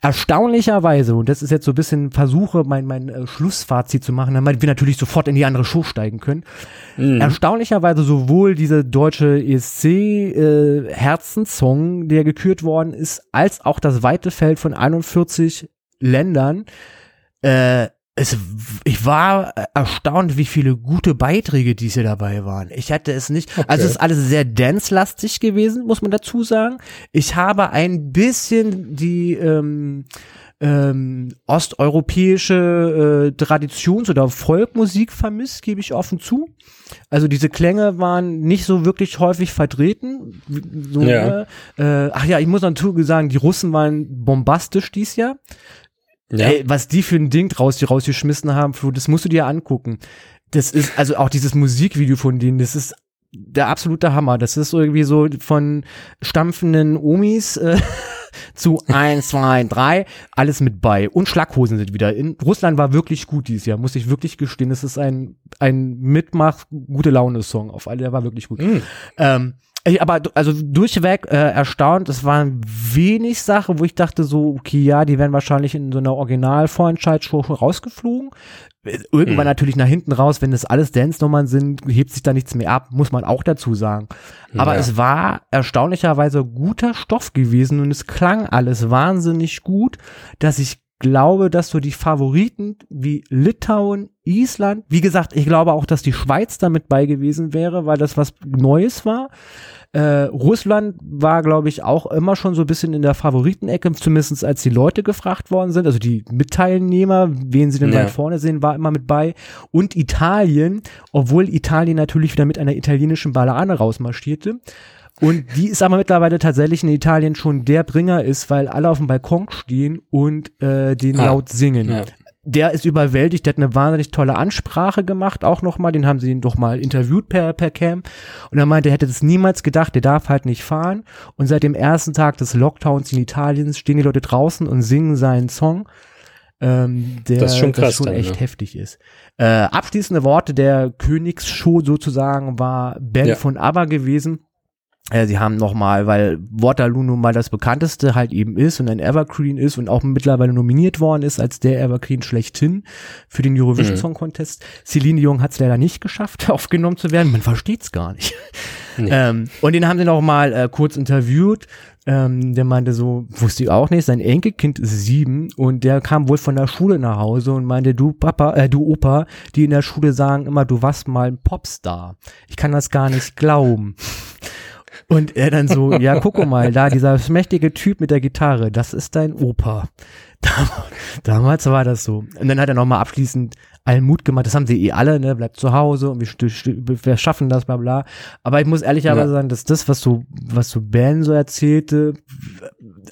Erstaunlicherweise, und das ist jetzt so ein bisschen Versuche, mein, mein äh, Schlussfazit zu machen, damit wir natürlich sofort in die andere Show steigen können. Mhm. Erstaunlicherweise sowohl diese deutsche ESC äh, Herzenssong, der gekürt worden ist, als auch das weite Feld von 41 Ländern. Äh, es, ich war erstaunt, wie viele gute Beiträge dies hier dabei waren. Ich hatte es nicht. Also es ist alles sehr dance-lastig gewesen, muss man dazu sagen. Ich habe ein bisschen die ähm, ähm, osteuropäische äh, Traditions- oder Folkmusik vermisst, gebe ich offen zu. Also diese Klänge waren nicht so wirklich häufig vertreten. So, Ja. äh, ach ja, ich muss dazu sagen, die Russen waren bombastisch dies Jahr. Ja. Ey, was die für ein Ding draus die rausgeschmissen haben, Flo, das musst du dir angucken. Das ist, also auch dieses Musikvideo von denen, das ist der absolute Hammer. Das ist irgendwie so von stampfenden Omis äh, zu eins, zwei, drei, alles mit bei. Und Schlaghosen sind wieder in. Russland war wirklich gut dieses Jahr, muss ich wirklich gestehen. Es ist ein, ein Mitmach, gute Laune-Song auf alle, der war wirklich gut. Mhm. Ähm, aber also durchweg äh, erstaunt, es waren wenig Sachen, wo ich dachte so, okay, ja, die werden wahrscheinlich in so einer Original-Vorentscheid-Show rausgeflogen. Irgendwann Mhm. natürlich nach hinten raus, wenn das alles Dance-Nummern sind, hebt sich da nichts mehr ab, muss man auch dazu sagen. Aber Ja. es war erstaunlicherweise guter Stoff gewesen und es klang alles wahnsinnig gut, dass ich glaube, dass so die Favoriten wie Litauen, Island, wie gesagt, ich glaube auch, dass die Schweiz damit bei gewesen wäre, weil das was Neues war. Äh, Russland war, glaube ich, auch immer schon so ein bisschen in der Favoritenecke, zumindest als die Leute gefragt worden sind, also die Mitteilnehmer, wen sie denn Ja. weit vorne sehen, war immer mit bei. Und Italien, obwohl Italien natürlich wieder mit einer italienischen Ballade rausmarschierte. Und die ist aber mittlerweile tatsächlich in Italien schon der Bringer ist, weil alle auf dem Balkon stehen und äh, den Ah, laut singen. Ja. Der ist überwältigt, der hat eine wahnsinnig tolle Ansprache gemacht, auch nochmal, den haben sie ihn doch mal interviewt per, per Cam. Und er meinte, er hätte das niemals gedacht, der darf halt nicht fahren. Und seit dem ersten Tag des Lockdowns in Italien stehen die Leute draußen und singen seinen Song. Ähm, der Das schon krass schon dann, echt ne? heftig ist. Äh, abschließende Worte der Königsshow sozusagen war Ben Ja. von ABBA gewesen. Äh, sie haben nochmal, weil Waterloo nun mal das bekannteste halt eben ist und ein Evergreen ist und auch mittlerweile nominiert worden ist als der Evergreen schlechthin für den Eurovision Mhm. Song Contest. Celine Dion hat es leider nicht geschafft, aufgenommen zu werden. Man versteht's gar nicht. Nee. Ähm, und den haben sie noch mal äh, kurz interviewt. Ähm, der meinte so, wusste ich auch nicht, sein Enkelkind ist sieben und der kam wohl von der Schule nach Hause und meinte, du Papa, äh, du Opa, die in der Schule sagen immer, du warst mal ein Popstar. Ich kann das gar nicht glauben. Und er dann so, ja, guck mal, da dieser mächtige Typ mit der Gitarre, das ist dein Opa. Dam Damals war das so. Und dann hat er nochmal abschließend allen Mut gemacht, das haben sie eh alle, ne, bleibt zu Hause und wir, wir schaffen das, bla bla. Aber ich muss ehrlicherweise Ja. sagen, dass das, was so, was so Ben so erzählte,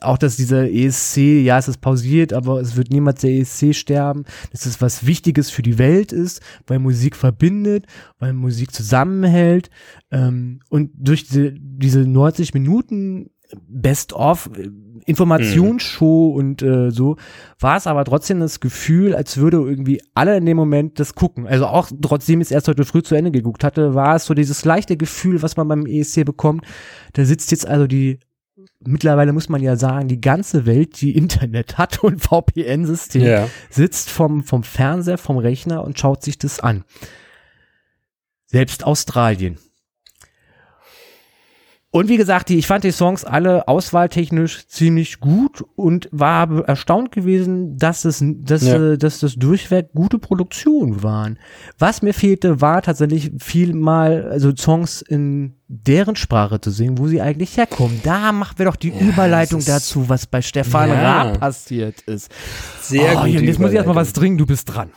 auch dass dieser ESC, ja, es ist pausiert, aber es wird niemals der ESC sterben, dass es was Wichtiges für die Welt ist, weil Musik verbindet, weil Musik zusammenhält ähm, und durch diese, diese 90 Minuten Best-of äh, Informationsshow und äh, so war es aber trotzdem das Gefühl, als würde irgendwie alle in dem Moment das gucken. Also auch trotzdem ich es erst heute früh zu Ende geguckt hatte, war es so dieses leichte Gefühl, was man beim ESC bekommt. Da sitzt jetzt also die mittlerweile muss man ja sagen, die ganze Welt, die Internet hat und VPN-System, Ja. sitzt vom, vom Fernseher, vom Rechner und schaut sich das an. Selbst Australien. Und wie gesagt, die, ich fand die Songs alle auswahltechnisch ziemlich gut und war erstaunt gewesen, dass es, dass, Ja. äh, dass das durchweg gute Produktionen waren. Was mir fehlte, war tatsächlich viel mal, also Songs in deren Sprache zu singen, wo sie eigentlich herkommen. Da machen wir doch die Überleitung das ist- dazu, was bei Stefan Ja. Raab passiert ist. Sehr oh, gut. Jetzt muss ich erstmal was trinken, du bist dran.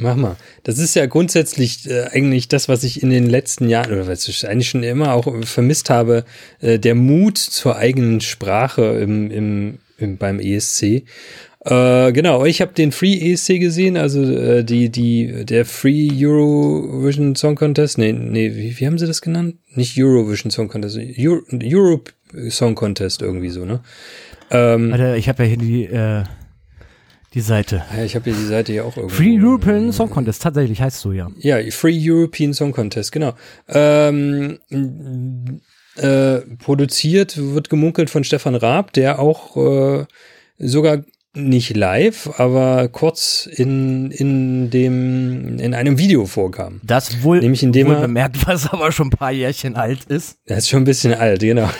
Mach mal. Das ist ja grundsätzlich äh, eigentlich das, was ich in den letzten Jahren, oder was ich eigentlich schon immer auch vermisst habe, äh, der Mut zur eigenen Sprache im, im, im, beim ESC. Äh, genau, ich habe den Free ESC gesehen, also äh, die, die, der Free Eurovision Song Contest. Nee, nee, wie, wie haben sie das genannt? Nicht Eurovision Song Contest, Euro, Europe Song Contest irgendwie so, ne? Ähm, Warte, ich habe ja hier die, äh, die Seite. ja, ich habe hier die Seite ja auch irgendwo. Free European Song Contest, tatsächlich heißt so, ja. Ja, Free European Song Contest, genau. Ähm, äh, produziert wird gemunkelt von Stefan Raab, der auch äh, sogar nicht live, aber kurz in, in dem, in einem Video vorkam. Das wohl, Nämlich indem wohl er- bemerkt, was aber schon ein paar Jährchen alt ist. Das ist schon ein bisschen alt, genau.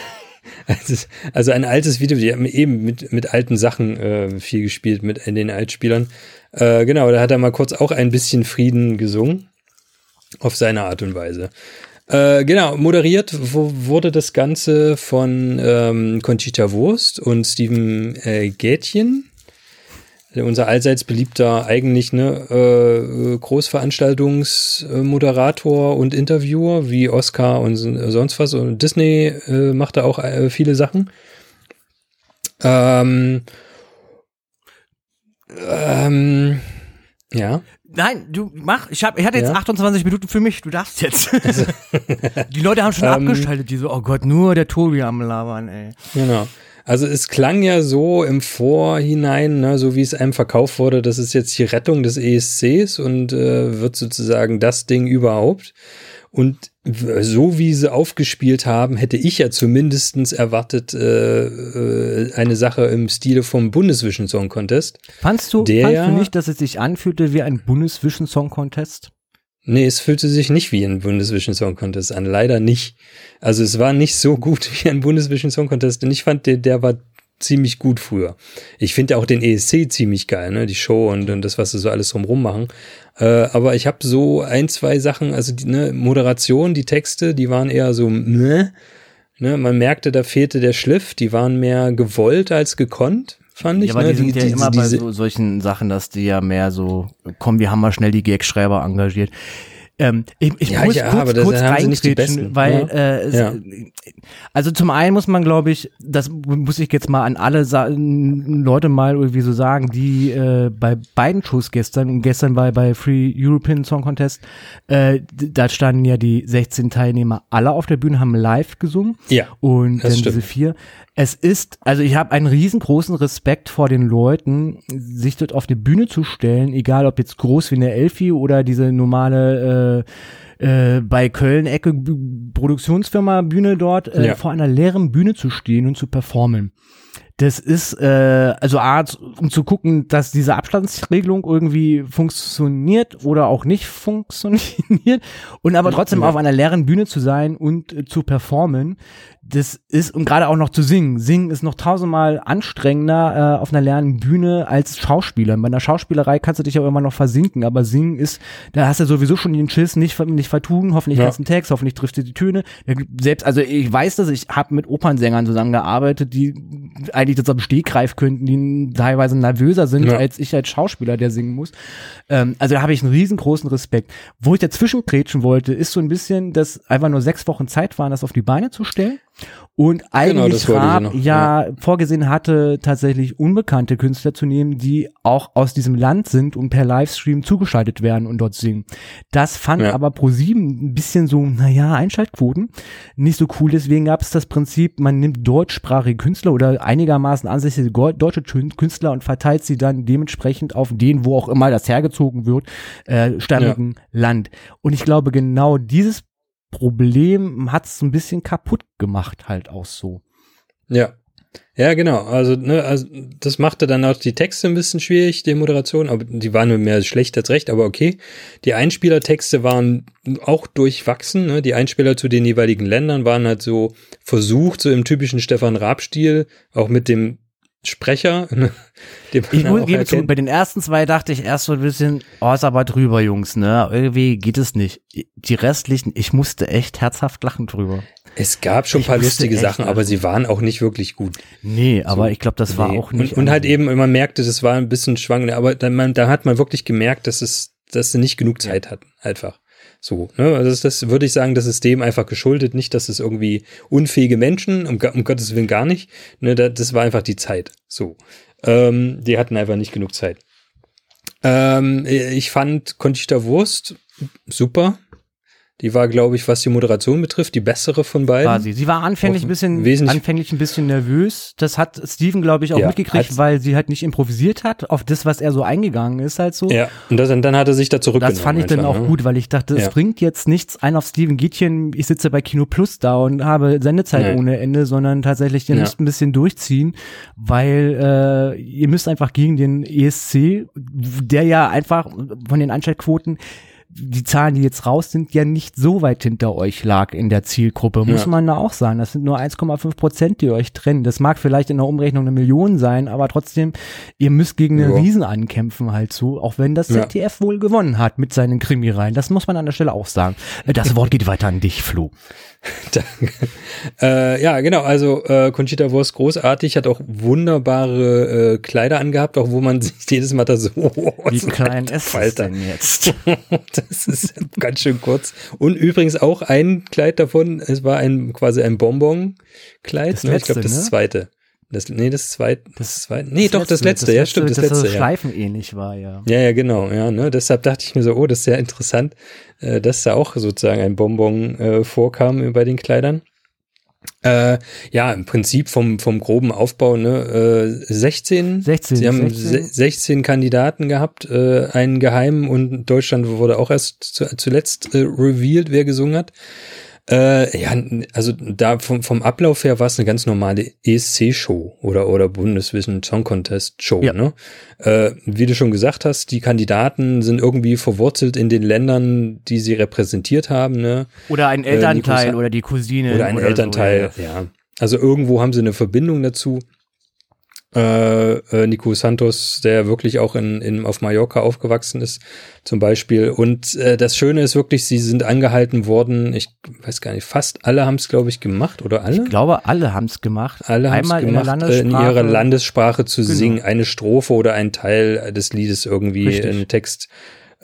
Also- ein altes Video, die haben eben mit, mit alten Sachen äh, viel gespielt, mit den Altspielern. Äh, genau, da hat er mal kurz auch ein bisschen Frieden gesungen. Auf seine Art und Weise. Äh, genau, moderiert wurde das Ganze von ähm, Conchita Wurst und Steven äh, Gätchen. Also unser allseits beliebter eigentlich ne äh, Großveranstaltungsmoderator und Interviewer wie Oscar und so- sonst was und Disney äh, macht da auch äh, viele Sachen. Ähm, ähm, ja. Nein, du mach, ich, hab, ich hatte jetzt Ja? 28 Minuten für mich, du darfst jetzt. die Leute haben schon Ähm, abgeschaltet, die so, oh Gott, nur der Tobi am Labern, ey. Genau. Also es klang ja so im Vorhinein, ne, so wie es einem verkauft wurde, das ist jetzt die Rettung des ESCs und äh, wird sozusagen das Ding überhaupt. Und so wie sie aufgespielt haben, hätte ich ja zumindestens erwartet äh, äh, eine Sache im Stile vom Bundesvision Song Contest. Fandst du, Der fandst du nicht, dass es sich anfühlte wie ein Bundesvision Song Contest? Nee, es fühlte sich nicht wie ein Bundesvision Song Contest an, leider nicht. Also es war nicht so gut wie ein Bundesvision Song Contest und ich fand, der, der war ziemlich gut früher. Ich finde auch den ESC ziemlich geil, ne, die Show und, und das, was sie so alles drumrum machen. Äh, aber ich habe so ein, zwei Sachen, also die ne, Moderation, die Texte, die waren eher so, ne, ne, man merkte, da fehlte der Schliff, die waren mehr gewollt als gekonnt, fand ich. Ja, aber ne? die sind ja die- immer bei diese- so, solchen Sachen, dass die ja mehr so, komm, wir haben mal schnell die Gagschreiber engagiert. Ähm, ich, ich Ja, muss ja, kurz, kurz reingrätschen, weil ja. äh, Ja. also zum einen muss man, glaube ich, das muss ich jetzt mal an alle Sa Leute mal irgendwie so sagen, die äh, bei beiden Shows gestern und gestern bei bei Free European Song Contest, äh, da standen ja die 16 Teilnehmer alle auf der Bühne, haben live gesungen. Ja, Und dann stimmt. diese vier. Es ist, also ich habe einen riesengroßen Respekt vor den Leuten, sich dort auf die Bühne zu stellen, egal ob jetzt groß wie eine Elfi oder diese normale äh, äh, bei Köln-Ecke Produktionsfirma Bühne dort, äh, Ja. vor einer leeren Bühne zu stehen und zu performen. Das ist, äh, also A, um zu gucken, dass diese Abstandsregelung irgendwie funktioniert oder auch nicht funktioniert und aber trotzdem Ja. auf einer leeren Bühne zu sein und äh, zu performen, das ist, und gerade auch noch zu singen. Singen ist noch tausendmal anstrengender äh, auf einer leeren Bühne als Schauspieler. Bei einer Schauspielerei kannst du dich auch immer noch versinken, aber singen ist, da hast du sowieso schon den Schiss, nicht, nicht vertun, hoffentlich Ja. kannst du einen Text, hoffentlich triffst du die Töne. Selbst, also ich weiß das, ich habe mit Opernsängern zusammengearbeitet, die eigentlich das am Stegreif könnten, die teilweise nervöser sind Ja. als ich als Schauspieler, der singen muss. Ähm, also da habe ich einen riesengroßen Respekt. Wo ich dazwischen grätschen wollte, ist so ein bisschen, dass einfach nur sechs Wochen Zeit waren, das auf die Beine zu stellen. Und eigentlich Genau, das wollte ich Raab noch, ja, vorgesehen hatte, tatsächlich unbekannte Künstler zu nehmen, die auch aus diesem Land sind und per Livestream zugeschaltet werden und dort singen. Das fand Ja. aber ProSieben ein bisschen so, naja, Einschaltquoten nicht so cool. Deswegen gab es das Prinzip, man nimmt deutschsprachige Künstler oder einigermaßen ansässige deutsche Kün- Künstler und verteilt sie dann dementsprechend auf den, wo auch immer das hergezogen wird, äh, stammigen Land. Und ich glaube, genau dieses Problem hat es ein bisschen kaputt gemacht, halt auch so. Ja. Ja, genau. Also, ne, also das machte dann auch die Texte ein bisschen schwierig, die Moderation, aber die waren nur mehr schlecht als recht, aber okay. Die Einspielertexte waren auch durchwachsen, ne? Die Einspieler zu den jeweiligen Ländern waren halt so versucht, so im typischen Stefan Raab-Stil, auch mit dem Sprecher, ne? Ich muss gebe zu, bei den ersten zwei dachte ich erst so ein bisschen, oh, ist aber drüber, Jungs, ne? Irgendwie geht es nicht. Die restlichen, ich musste echt herzhaft lachen drüber. Es gab schon ein paar lustige Sachen, aber sie waren auch nicht wirklich gut. Nee, aber So, ich glaube, das war Nee. auch nicht. Und, und halt eben, man merkte, das war ein bisschen schwanger, aber dann, man, da hat man wirklich gemerkt, dass es, dass sie nicht genug Zeit hatten, einfach. So, ne? Also das, das würde ich sagen, das ist dem einfach geschuldet, nicht, dass es irgendwie unfähige Menschen, um, um Gottes Willen gar nicht, ne, da, das war einfach die Zeit. So. Ähm, die hatten einfach nicht genug Zeit. Ähm, ich fand Conchita Wurst super. Die war, glaube ich, was die Moderation betrifft, die bessere von beiden. war sie. Sie war anfänglich ein bisschen, Wesentlich- anfänglich ein bisschen nervös. Das hat Steven, glaube ich, auch Ja, mitgekriegt, weil sie halt nicht improvisiert hat auf das, was er so eingegangen ist, halt so. Ja, und das, dann hat er sich da zurückgenommen. Das fand ich dann auch ne? gut, weil ich dachte, es Ja. bringt jetzt nichts ein auf Steven Gätchen, ich sitze bei Kino Plus da und habe Sendezeit Nee. ohne Ende, sondern tatsächlich, ihr Ja. müsst ein bisschen durchziehen, weil äh, ihr müsst einfach gegen den ESC, der ja einfach von den Einschaltquoten die Zahlen, die jetzt raus sind, ja nicht so weit hinter euch lag in der Zielgruppe, muss Ja. man da auch sagen. Das sind nur 1,5 Prozent, die euch trennen. Das mag vielleicht in der Umrechnung eine Million sein, aber trotzdem, ihr müsst gegen einen Ja. Riesen ankämpfen halt so, auch wenn das Ja. ZDF wohl gewonnen hat mit seinen Krimireihen. Das muss man an der Stelle auch sagen. Äh, Das Wort geht weiter an dich, Flo. Danke. Äh, ja, genau. Also äh, Conchita Wurst großartig, hat auch wunderbare äh, Kleider angehabt, auch wo man sich jedes Mal da so. Wie so klein ist es denn jetzt? das ist ganz schön kurz. Und übrigens auch ein Kleid davon, es war ein quasi ein Bonbon-Kleid. Das ne? ich glaube, letzte, das ne? zweite. Das, nee, das zweite. Das zweite. Nee, doch, das letzte, letzte. ja, stimmt, das, das letzte. so ja. schleifenähnlich war, ja. Ja, ja, genau, ja, ne? Deshalb dachte ich mir so, oh, das ist sehr interessant, äh, dass da auch sozusagen ein Bonbon äh, vorkam bei den Kleidern. Äh, ja, im Prinzip vom, vom groben Aufbau, ne, äh, 16. 16. Sie haben 16. 16 Kandidaten gehabt, äh, einen geheimen und Deutschland wurde auch erst zu, zuletzt äh, revealed, wer gesungen hat. Äh, ja, also da vom, vom Ablauf her war es eine ganz normale ESC-Show oder, oder Bundeswissen Song Contest-Show, Ja. ne? Äh, wie du schon gesagt hast, die Kandidaten sind irgendwie verwurzelt in den Ländern, die sie repräsentiert haben, ne? Oder ein Äh, Elternteil Nikos- oder die Cousine. Oder ein so, Elternteil, ja. ja. Also irgendwo haben sie eine Verbindung dazu. Äh, äh, Nico Santos, der wirklich auch in, in, auf Mallorca aufgewachsen ist, zum Beispiel. Und äh, das Schöne ist wirklich, sie sind angehalten worden, ich weiß gar nicht, fast alle haben es, glaube ich, gemacht, oder alle? Ich glaube, alle haben es gemacht. alle haben es Einmal in gemacht, äh, in ihrer Landessprache zu Genau. singen, eine Strophe oder ein Teil des Liedes irgendwie Richtig. in Text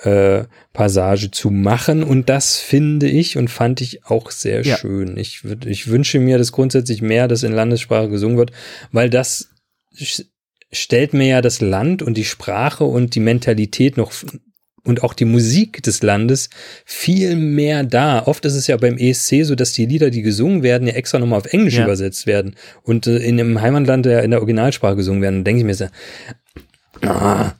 äh, Passage zu machen und das finde ich und fand ich auch sehr Ja. schön. Ich, würd- ich wünsche mir, dass grundsätzlich mehr das in Landessprache gesungen wird, weil das stellt mir ja das Land und die Sprache und die Mentalität noch und auch die Musik des Landes viel mehr da. Oft ist es ja beim ESC so, dass die Lieder, die gesungen werden, ja extra nochmal auf Englisch Ja. übersetzt werden und äh, in dem Heimatland ja in der Originalsprache gesungen werden. Dann denke ich mir so, ah,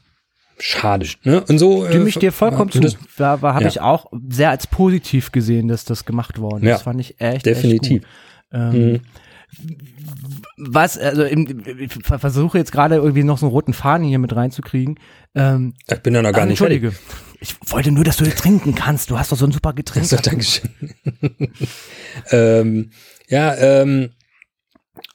schade. Ne? Und so äh, Stimme ich dir vollkommen zu. und das- Da war, habe ja. ich auch sehr als positiv gesehen, dass das gemacht worden ist. Ja. Das fand ich echt. Definitiv. Echt gut. Ähm, Mhm. Was, also im, ich ver- versuche jetzt gerade irgendwie noch so einen roten Faden hier mit reinzukriegen. Ähm, Ich bin ja noch gar ah, nicht fertig. Entschuldige. Ich wollte nur, dass du trinken kannst. Du hast doch so ein super Getränk. So, Dankeschön. ähm, ja, ähm,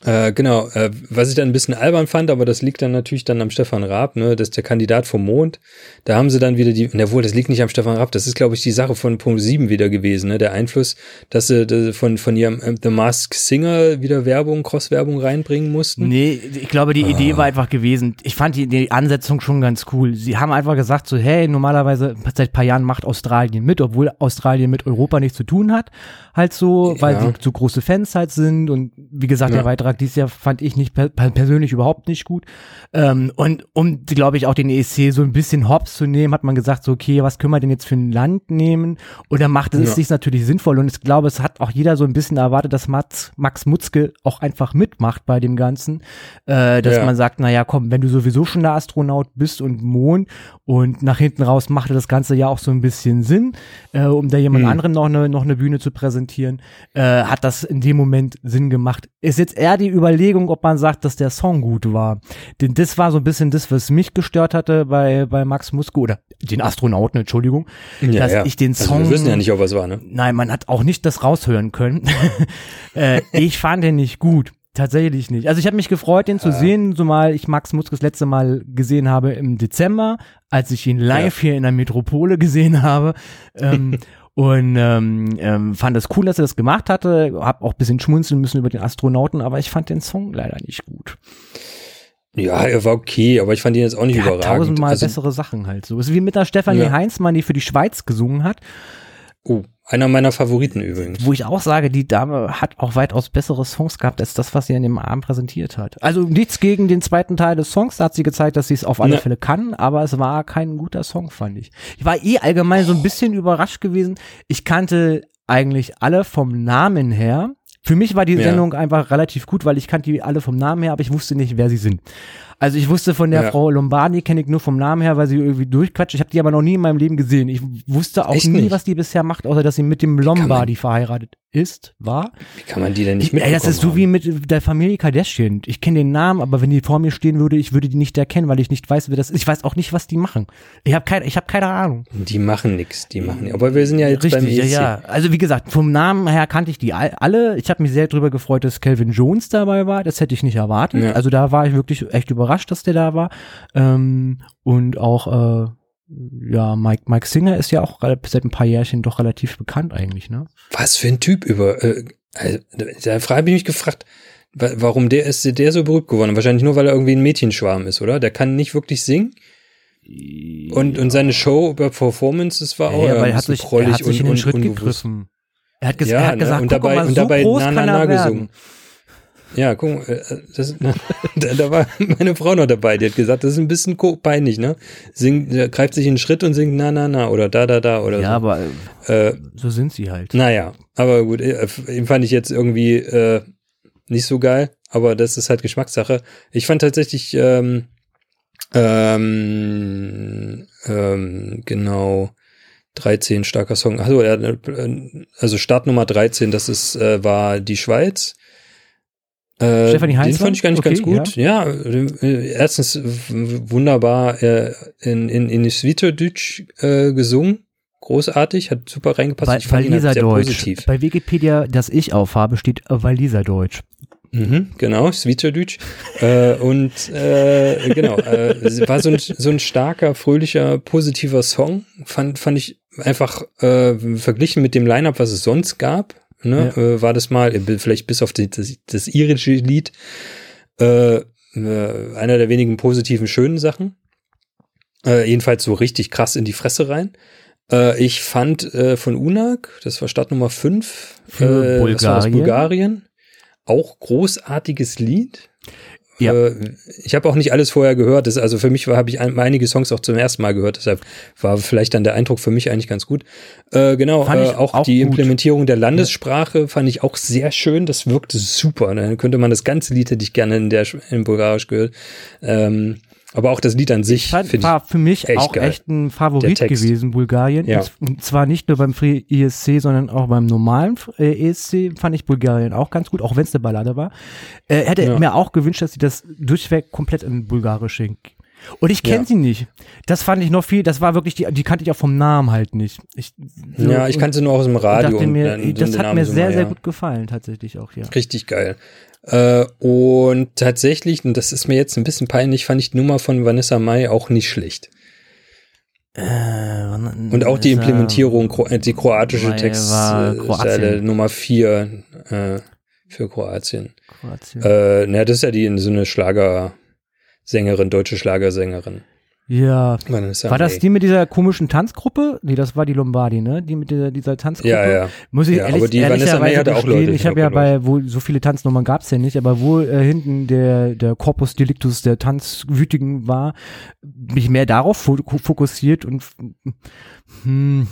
äh, genau, äh, was ich dann ein bisschen albern fand, aber das liegt dann natürlich dann am Stefan Raab, ne, das ist der Kandidat vom Mond. Da haben sie dann wieder die, na wohl, das liegt nicht am Stefan Raab, das ist, glaube ich, die Sache von Punkt 7 wieder gewesen, ne, der Einfluss, dass sie äh, von, von ihrem äh, The Mask Singer wieder Werbung, Cross-Werbung reinbringen mussten. Nee, ich glaube, die Ah. Idee war einfach gewesen. Ich fand die, die Ansetzung schon ganz cool. Sie haben einfach gesagt so, hey, normalerweise seit ein paar Jahren macht Australien mit, obwohl Australien mit Europa nichts zu tun hat. Halt so, weil Ja. sie so große Fans halt sind und wie gesagt, Ja. der Beitrag dieses Jahr fand ich nicht per persönlich überhaupt nicht gut. Ähm, und um, glaube ich, auch den ESC so ein bisschen hops zu nehmen, hat man gesagt so, okay, was können wir denn jetzt für ein Land nehmen? Und dann macht es Ja. sich natürlich sinnvoll und ich glaube, es hat auch jeder so ein bisschen erwartet, dass Max, Max Mutzke auch einfach mitmacht bei dem Ganzen, äh, dass Ja. man sagt, naja, komm, wenn du sowieso schon der Astronaut bist und Mond und nach hinten raus machte das Ganze ja auch so ein bisschen Sinn, äh, um da jemand Hm. anderen noch eine, noch eine Bühne zu präsentieren, äh, hat das in dem Moment Sinn gemacht. Ist jetzt eher die Überlegung, ob man sagt, dass der Song gut war. Denn das war so ein bisschen das, was mich gestört hatte bei, bei Max Mutzke oder den Astronauten, Entschuldigung, Ja, dass ja. ich den Also Song wir wissen ja nicht, ob was war, ne? Nein, man hat auch nicht das raushören können. äh, ich fand den nicht gut. Tatsächlich nicht. Also ich habe mich gefreut, den zu Ah. sehen, zumal ich Max Mutzke das letzte Mal gesehen habe im Dezember, als ich ihn live hier in der Metropole gesehen habe. Ähm, und ähm, ähm, fand es cool, dass er das gemacht hatte. Hab auch ein bisschen schmunzeln müssen über den Astronauten, aber ich fand den Song leider nicht gut. Ja, er war okay, aber ich fand ihn jetzt auch nicht Er hat überragend. tausendmal Also, bessere Sachen halt so. Ist wie mit der Stefanie Ja. Heinzmann, die für die Schweiz gesungen hat. oh, einer meiner Favoriten übrigens. Wo ich auch sage, die Dame hat auch weitaus bessere Songs gehabt als das, was sie an dem Abend präsentiert hat. Also nichts gegen den zweiten Teil des Songs, da hat sie gezeigt, dass sie es auf alle Ja. Fälle kann, aber es war kein guter Song, fand ich. Ich war eh allgemein so ein bisschen überrascht gewesen. Ich kannte eigentlich alle vom Namen her. Für mich war die Ja. Sendung einfach relativ gut, weil ich kannte die alle vom Namen her, aber ich wusste nicht, wer sie sind. Also ich wusste von der Ja. Frau Lombardi, kenne ich nur vom Namen her, weil sie irgendwie durchquatscht. Ich habe die aber noch nie in meinem Leben gesehen. Ich wusste auch Echt nie, nicht? was die bisher macht, außer dass sie mit dem Lombardi verheiratet ist, war. Wie kann man die denn nicht Ich, mitbekommen ey, das ist so wie mit der Familie Kardashian. Ich kenne den Namen, aber wenn die vor mir stehen würde, ich würde die nicht erkennen, weil ich nicht weiß, wer das ist. Ich weiß auch nicht, was die machen. Ich habe keine, ich habe keine Ahnung. Die machen nix, die machen nix. Aber wir sind ja jetzt beim Richtig, ja, ESC. ja. Also wie gesagt, vom Namen her kannte ich die all- alle. Ich habe mich sehr drüber gefreut, dass Calvin Jones dabei war. Das hätte ich nicht erwartet. Ja. Also da war ich wirklich echt überrascht, dass der da war. Ähm, und auch äh, ja, Mike, Mike Singer ist ja auch seit ein paar Jährchen doch relativ bekannt eigentlich, ne? Was für ein Typ über, äh, also, da habe ich mich gefragt, wa- warum der ist der so berühmt geworden? Wahrscheinlich nur, weil er irgendwie ein Mädchenschwarm ist, oder? Der kann nicht wirklich singen. Und, und seine Show über Performances war auch ja, ja, weil er hat sich, er hat sich in und, den und Schritt gegriffen. Er hat, ges Ja, er hat ne? gesagt, Und guck dabei- mal, und so dabei na, na, na werden. Ja, guck, äh, das, da, da war meine Frau noch dabei, die hat gesagt, das ist ein bisschen peinlich, ne? Singt, greift sich in den Schritt und singt na, na, na oder da, da, da oder ja, so. aber Äh, so sind sie halt. naja, aber gut, äh, fand ich jetzt irgendwie äh, nicht so geil, aber das ist halt Geschmackssache. Ich fand tatsächlich, ähm, ähm, ähm, genau, 13, starker Song. Also, also Startnummer 13, das ist, äh, war die Schweiz. Äh, Stefanie Den Heinzmann? fand ich gar nicht Okay, ganz gut. Ja, äh, erstens w- wunderbar äh, in, in, in Schweizerdeutsch äh, gesungen. Großartig, hat super reingepasst. Weil, ich fand ihn halt Waliser sehr Deutsch. positiv. Bei Wikipedia, das ich aufhabe, steht äh, Waliser Deutsch. Mhm, genau, Schweizerdeutsch. äh, und äh, genau, äh, war so ein, so ein starker, fröhlicher, positiver Song. Fand, fand ich einfach äh, verglichen mit dem Line-Up, was es sonst gab. Ne, äh, war das mal, äh, vielleicht bis auf die, das, das irische Lied, äh, äh, einer der wenigen positiven, schönen Sachen. Äh, jedenfalls so richtig krass in die Fresse rein. Ich fand von Unak, das war Startnummer 5, Für Bulgarien. Bulgarien, auch großartiges Lied. Ja. Äh, ich habe auch nicht alles vorher gehört. Das, also für mich habe ich ein, einige Songs auch zum ersten Mal gehört. Deshalb war vielleicht dann der Eindruck für mich eigentlich ganz gut. Äh, genau, äh, auch, auch die gut. Implementierung der Landessprache fand ich auch sehr schön. Das wirkte super. Dann könnte man das ganze Lied hätte ich gerne in der in Bulgarisch gehört. Ähm, aber auch das Lied an sich Fand, war für mich echt auch geil. echt ein Favorit gewesen, Bulgarien. Ja. Und zwar nicht nur beim Free ESC, sondern auch beim normalen äh, ESC fand ich Bulgarien auch ganz gut, auch wenn es eine Ballade war. Äh, hätte Ja. mir auch gewünscht, dass sie das durchweg komplett in Bulgarisch singen. Und ich kenne Ja. sie nicht. Das fand ich noch viel, das war wirklich die, die kannte ich auch vom Namen halt nicht. Ich, ich. Ja, ich kannte sie nur aus dem und Radio. dachte mir, dann das hat mir so sehr, mal, sehr gut gefallen, tatsächlich auch, ja. Richtig geil. Äh, und tatsächlich, und das ist mir jetzt ein bisschen peinlich, fand ich die Nummer von Vanessa Mai auch nicht schlecht. Äh, Und auch die Implementierung, äh, die kroatische Textzeile Kroatien. Nummer vier äh, für Kroatien. Kroatien. Äh, na, das ist ja die so eine Schlagersängerin, deutsche Schlagersängerin. Ja. Vanessa War das die mit dieser komischen Tanzgruppe? Nee, das war die Lombardi, ne? Die mit dieser, dieser Tanzgruppe. Ja, ja. Muss ich Ja, ehrlich, aber die Vanessa May hatte auch Leute Ich habe ja bei, wo so viele Tanznummern gab's ja nicht, aber wo äh, hinten der, der Corpus Delictus der Tanzwütigen war, mich mehr darauf fo fokussiert und hm,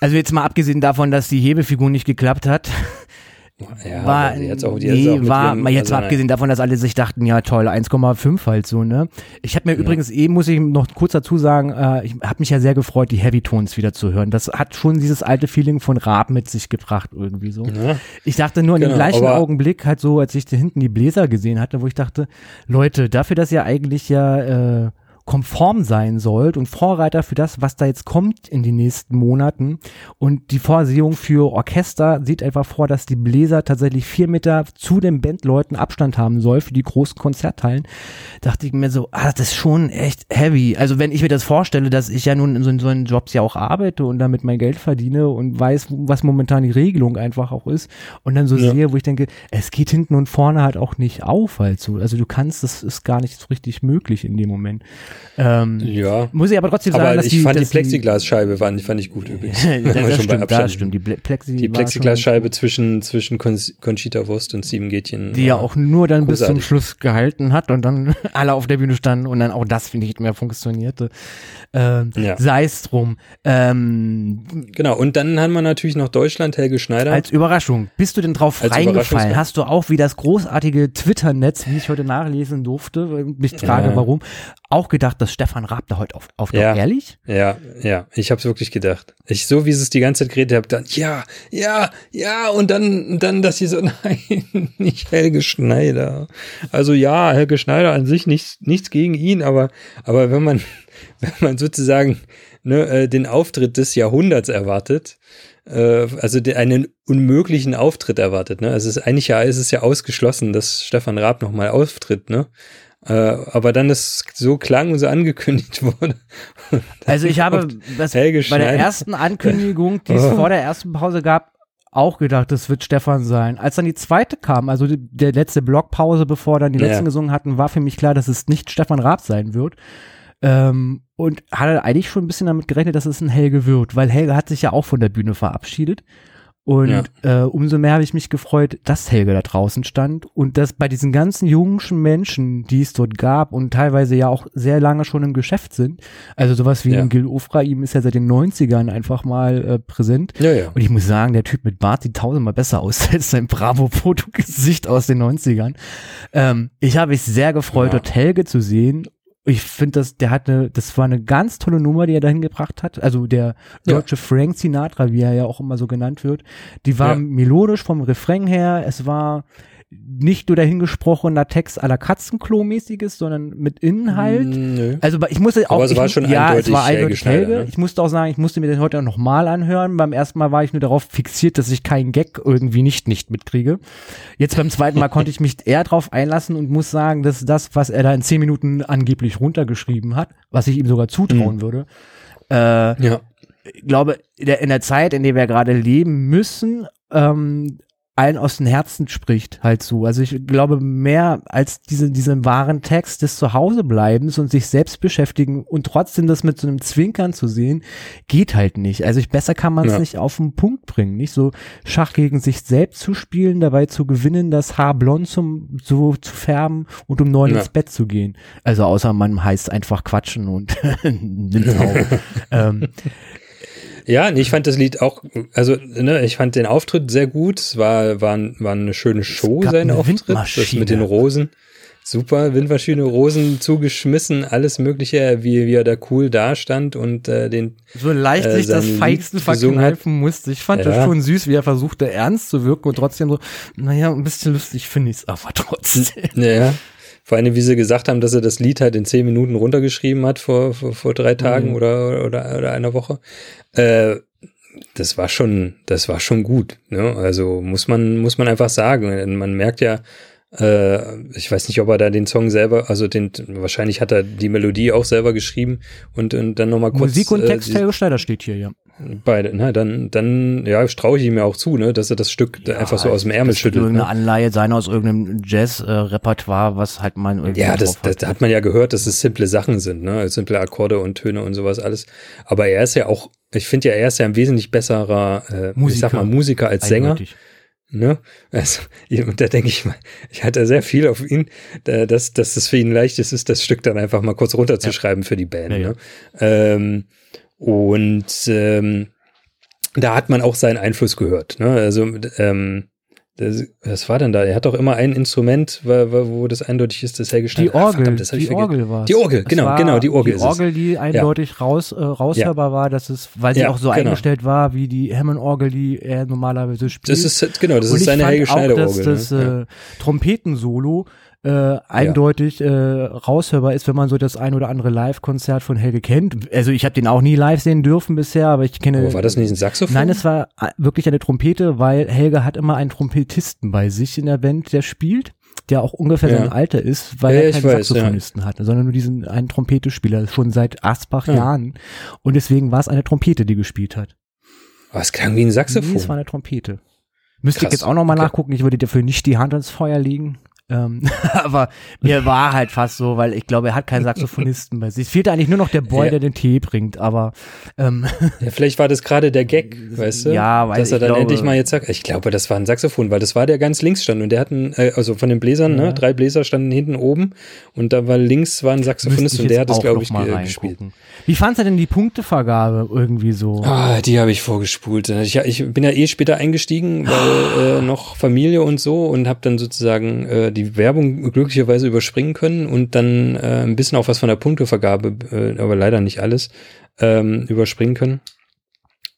also jetzt mal abgesehen davon, dass die Hebefigur nicht geklappt hat, Ja, war, hat's auch, die nee, war, ihrem- mal jetzt also mal abgesehen davon, dass alle sich dachten, ja toll, 1,5 halt so, ne? Ich habe mir übrigens eben, muss ich noch kurz dazu sagen, äh, ich habe mich ja sehr gefreut, die Heavy Tones wieder zu hören. Das hat schon dieses alte Feeling von Raab mit sich gebracht irgendwie so. Ja. Ich dachte nur in dem Genau, gleichen Augenblick halt so, als ich da hinten die Bläser gesehen hatte, wo ich dachte, Leute, dafür, dass ihr eigentlich ja äh, konform sein sollt und Vorreiter für das, was da jetzt kommt in den nächsten Monaten. Und die Vorsehung für Orchester sieht einfach vor, dass die Bläser tatsächlich vier Meter zu den Bandleuten Abstand haben soll für die großen Konzerthallen. Dachte ich mir so, ah, das ist schon echt heavy. Also wenn ich mir das vorstelle, dass ich ja nun in so, in so einen Jobs ja auch arbeite und damit mein Geld verdiene und weiß, was momentan die Regelung einfach auch ist und dann so Ja. sehe, wo ich denke, es geht hinten und vorne halt auch nicht auf halt so. Also du kannst, das ist gar nicht so richtig möglich in dem Moment. Ähm, Ja. muss ich aber trotzdem sagen, Aber dass ich die, fand die dass Plexiglasscheibe fand, fand ich gut übrigens. Wir das, stimmt, das stimmt. Die Ple- Plexi Die Plexiglasscheibe zwischen, zwischen Con Conchita Wurst und Sieben Gätchen. die ja war- auch nur dann bis zum großartig. Schluss gehalten hat und dann alle auf der Bühne standen und dann auch das, finde ich, nicht mehr funktionierte. Ähm, Ja. Sei es drum. Ähm, Genau, und dann haben wir natürlich noch Deutschland, Helge Schneider. als Überraschung, bist du denn drauf Als reingefallen? Hast du auch wie das großartige Twitter-Netz, wie ich heute nachlesen durfte, weil mich frage, Ja. warum, auch gedacht, dass Stefan Raab da heute auf, auf Ja. ehrlich? ja, ja, ich habe es wirklich gedacht. Ich so wie es die ganze Zeit geredet habe, dann ja, ja, ja und dann dann dass sie so nein, nicht Helge Schneider. Also ja, Helge Schneider an sich nichts nichts gegen ihn, aber aber wenn man wenn man sozusagen ne, äh, den Auftritt des Jahrhunderts erwartet, äh, also de, einen unmöglichen Auftritt erwartet, ne? Also es ist eigentlich ja ist es ja ausgeschlossen, dass Stefan Raab noch mal auftritt, ne? Äh, aber dann ist so klang und so angekündigt wurde. Also ich habe das, Helge bei der ersten Ankündigung, die es Oh. vor der ersten Pause gab, auch gedacht, das wird Stefan sein. Als dann die zweite kam, also die, der letzte Blockpause, bevor dann die Ja. letzten gesungen hatten, war für mich klar, dass es nicht Stefan Raab sein wird. Ähm, und hatte eigentlich schon ein bisschen damit gerechnet, dass es ein Helge wird, weil Helge hat sich ja auch von der Bühne verabschiedet. Und ja. äh, umso mehr habe ich mich gefreut, dass Helge da draußen stand und dass bei diesen ganzen jungen Menschen, die es dort gab und teilweise ja auch sehr lange schon im Geschäft sind, also sowas wie ja. ein Gil Ofraim ist ja seit den 90ern einfach mal äh, präsent. Ja, ja. Und ich muss sagen, der Typ mit Bart sieht tausendmal besser aus als sein Bravo-Foto-Gesicht aus den 90ern. Ähm, ich habe mich sehr gefreut, ja. dort Helge zu sehen ich finde, dass der hatte, das war eine ganz tolle Nummer, die er dahin gebracht hat. Also der deutsche ja. Frank Sinatra, wie er ja auch immer so genannt wird. Die war ja. melodisch vom Refrain her. Es war nicht nur dahingesprochener Text aller Katzenklo-mäßiges, sondern mit Inhalt. Mm, nö. Also ich musste auch, Aber es war ich, schon ja, eindeutig es war eindeutig Helge. Ne? Ich musste auch sagen, ich musste mir den heute nochmal anhören. Beim ersten Mal war ich nur darauf fixiert, dass ich keinen Gag irgendwie nicht nicht mitkriege. Jetzt beim zweiten Mal konnte ich mich eher drauf einlassen und muss sagen, dass das, was er da in zehn Minuten angeblich runtergeschrieben hat, was ich ihm sogar zutrauen mhm. würde, äh, ja. ich glaube, in der Zeit, in der wir gerade leben müssen, ähm, allen aus dem Herzen spricht halt so. Also ich glaube mehr als diese, diesen wahren Text des Zuhausebleibens und sich selbst beschäftigen und trotzdem das mit so einem Zwinkern zu sehen, geht halt nicht. Also ich, besser kann man es ja. nicht auf den Punkt bringen, nicht so Schach gegen sich selbst zu spielen, dabei zu gewinnen, das Haar blond zum, so zu färben und um neun ja. ins Bett zu gehen. Also außer man heißt einfach quatschen und ähm, ja, nee, ich fand das Lied auch, also ne, ich fand den Auftritt sehr gut. Es war, war, war eine schöne Show, sein Auftritt. Das mit den Rosen. Super, Windmaschine, Rosen zugeschmissen, alles Mögliche, wie, wie er da cool dastand und äh, den. So leicht äh, sich das feigsten verkneifen musste. Ich fand ja. das schon süß, wie er versuchte, ernst zu wirken und trotzdem so, naja, ein bisschen lustig finde ich es aber trotzdem. Ja. Vor allem, wie sie gesagt haben, dass er das Lied halt in zehn Minuten runtergeschrieben hat vor, vor, vor drei Tagen mhm. oder, oder, oder einer Woche. Äh, das war schon, das war schon gut. Ne? Also muss man, muss man einfach sagen. Man merkt ja, äh, ich weiß nicht, ob er da den Song selber, also den, wahrscheinlich hat er die Melodie auch selber geschrieben und, und dann nochmal kurz. Musik und Text, äh, Helge Schneider steht hier, ja. Beide, na, dann, dann, ja, traue ich ihm ja auch zu, ne, dass er das Stück ja, einfach so aus dem Ärmel schüttelt. Irgendeine ne? Anleihe sein aus irgendeinem Jazz-Repertoire, was halt man irgendwie. Ja, das, das, das hat man ja gehört, dass es simple Sachen sind, ne, also simple Akkorde und Töne und sowas alles. Aber er ist ja auch, ich finde ja, er ist ja ein wesentlich besserer, äh, Musiker. ich sag mal, Musiker als Sänger. Ne? Also, und da denke ich mal, ich hatte sehr viel auf ihn, dass, dass es für ihn leicht ist, das Stück dann einfach mal kurz runterzuschreiben ja. für die Band. Ja, ne? Ähm, und ähm, da hat man auch seinen Einfluss gehört. Ne? Also ähm, das, was war denn da? Er hat doch immer ein Instrument, wo, wo das eindeutig ist, dass er gestanden Die Orgel, Ach, verdammt, das die Orgel war Die Orgel, genau, genau, die Orgel die ist Orgel, die eindeutig ja. raus, äh, raushörbar ja. war, dass es, weil sie ja, auch so genau. eingestellt war, wie die Hammond-Orgel, die er normalerweise spielt. Das ist, genau, das Und ist seine Helge Schneider-Orgel. Das, das ne? äh, Trompetensolo äh, eindeutig ja. äh, raushörbar ist, wenn man so das ein oder andere Live-Konzert von Helge kennt. Also ich habe den auch nie live sehen dürfen bisher, aber ich kenne. Aber war das nicht ein Saxophon? Nein, es war äh, wirklich eine Trompete, weil Helge hat immer einen Trompetisten bei sich in der Band, der spielt der auch ungefähr ja. sein Alter ist, weil ja, er keinen weiß, Saxophonisten ja. hatte, sondern nur diesen einen Trompetespieler schon seit Asbach Jahren. Und deswegen war es eine Trompete, die gespielt hat. Aber es klang wie ein Saxophon. Nee, es war eine Trompete. Müsste Krass. ich jetzt auch nochmal nachgucken. Ich würde dafür nicht die Hand ins Feuer legen. Ähm, aber mir war halt fast so, weil ich glaube, er hat keinen Saxophonisten bei sich. Es fehlte eigentlich nur noch der Boy, ja. der den Tee bringt, aber ähm, ja, vielleicht war das gerade der Gag, weißt du? Ja, weil dass er dann glaube, endlich mal jetzt sagt, ich glaube, das war ein Saxophon, weil das war der ganz links stand und der hatten äh, also von den Bläsern, ne, ja. ne, drei Bläser standen hinten oben und da war links war ein Saxophonist und der hat das glaube ich ge gespielt. Wie fandst du denn die Punktevergabe irgendwie so? Ah, die habe ich vorgespult. Ich, ich bin ja eh später eingestiegen, weil äh, noch Familie und so und habe dann sozusagen äh, die Werbung glücklicherweise überspringen können und dann äh, ein bisschen auch was von der Punktevergabe, äh, aber leider nicht alles, ähm, überspringen können.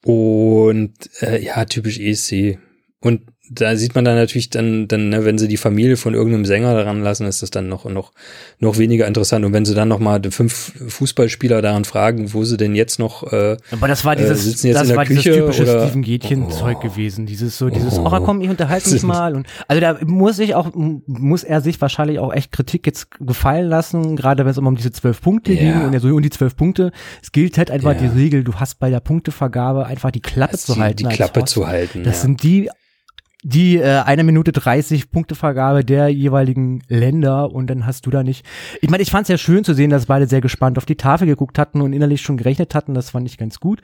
Und äh, ja, typisch ESC. Und da sieht man dann natürlich dann, dann, ne, wenn sie die Familie von irgendeinem Sänger daran lassen, ist das dann noch, noch, noch weniger interessant. Und wenn sie dann noch mal fünf Fußballspieler daran fragen, wo sie denn jetzt noch, äh, aber das war dieses, äh, sitzen jetzt das in der war Küche dieses typische oder? Steven Gätchen Zeug oh. gewesen. Dieses so, dieses, oh, komm, ich unterhalte mich mal. Und, also da muss ich auch, muss er sich wahrscheinlich auch echt Kritik jetzt gefallen lassen, gerade wenn es immer um diese zwölf Punkte yeah. ging und er so um die zwölf Punkte. Es gilt halt einfach yeah. die Regel, du hast bei der Punktevergabe einfach die Klappe das zu halten. Die Klappe zu halten. Das ja. sind die die äh, eine Minute 30 Punktevergabe der jeweiligen Länder und dann hast du da nicht. Ich meine, ich fand es ja schön zu sehen, dass beide sehr gespannt auf die Tafel geguckt hatten und innerlich schon gerechnet hatten. Das fand ich ganz gut.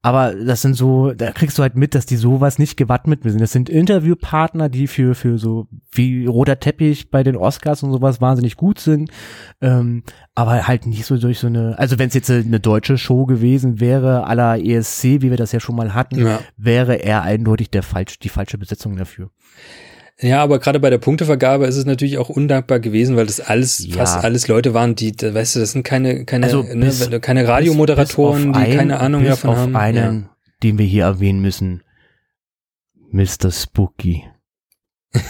Aber das sind so, da kriegst du halt mit, dass die sowas nicht gewappnet sind. Das sind Interviewpartner, die für, für so wie roter Teppich bei den Oscars und sowas wahnsinnig gut sind. Ähm, aber halt nicht so durch so eine, also wenn es jetzt eine deutsche Show gewesen wäre, aller ESC, wie wir das ja schon mal hatten, ja. wäre er eindeutig der falsch, die falsche Besetzung dafür. Ja, aber gerade bei der Punktevergabe ist es natürlich auch undankbar gewesen, weil das alles, ja. fast alles Leute waren, die, weißt du, das sind keine, keine, also ne, bis, ne, keine Radiomoderatoren, die ein, keine Ahnung davon auf haben. einen, ja. den wir hier erwähnen müssen. Mr. Spooky.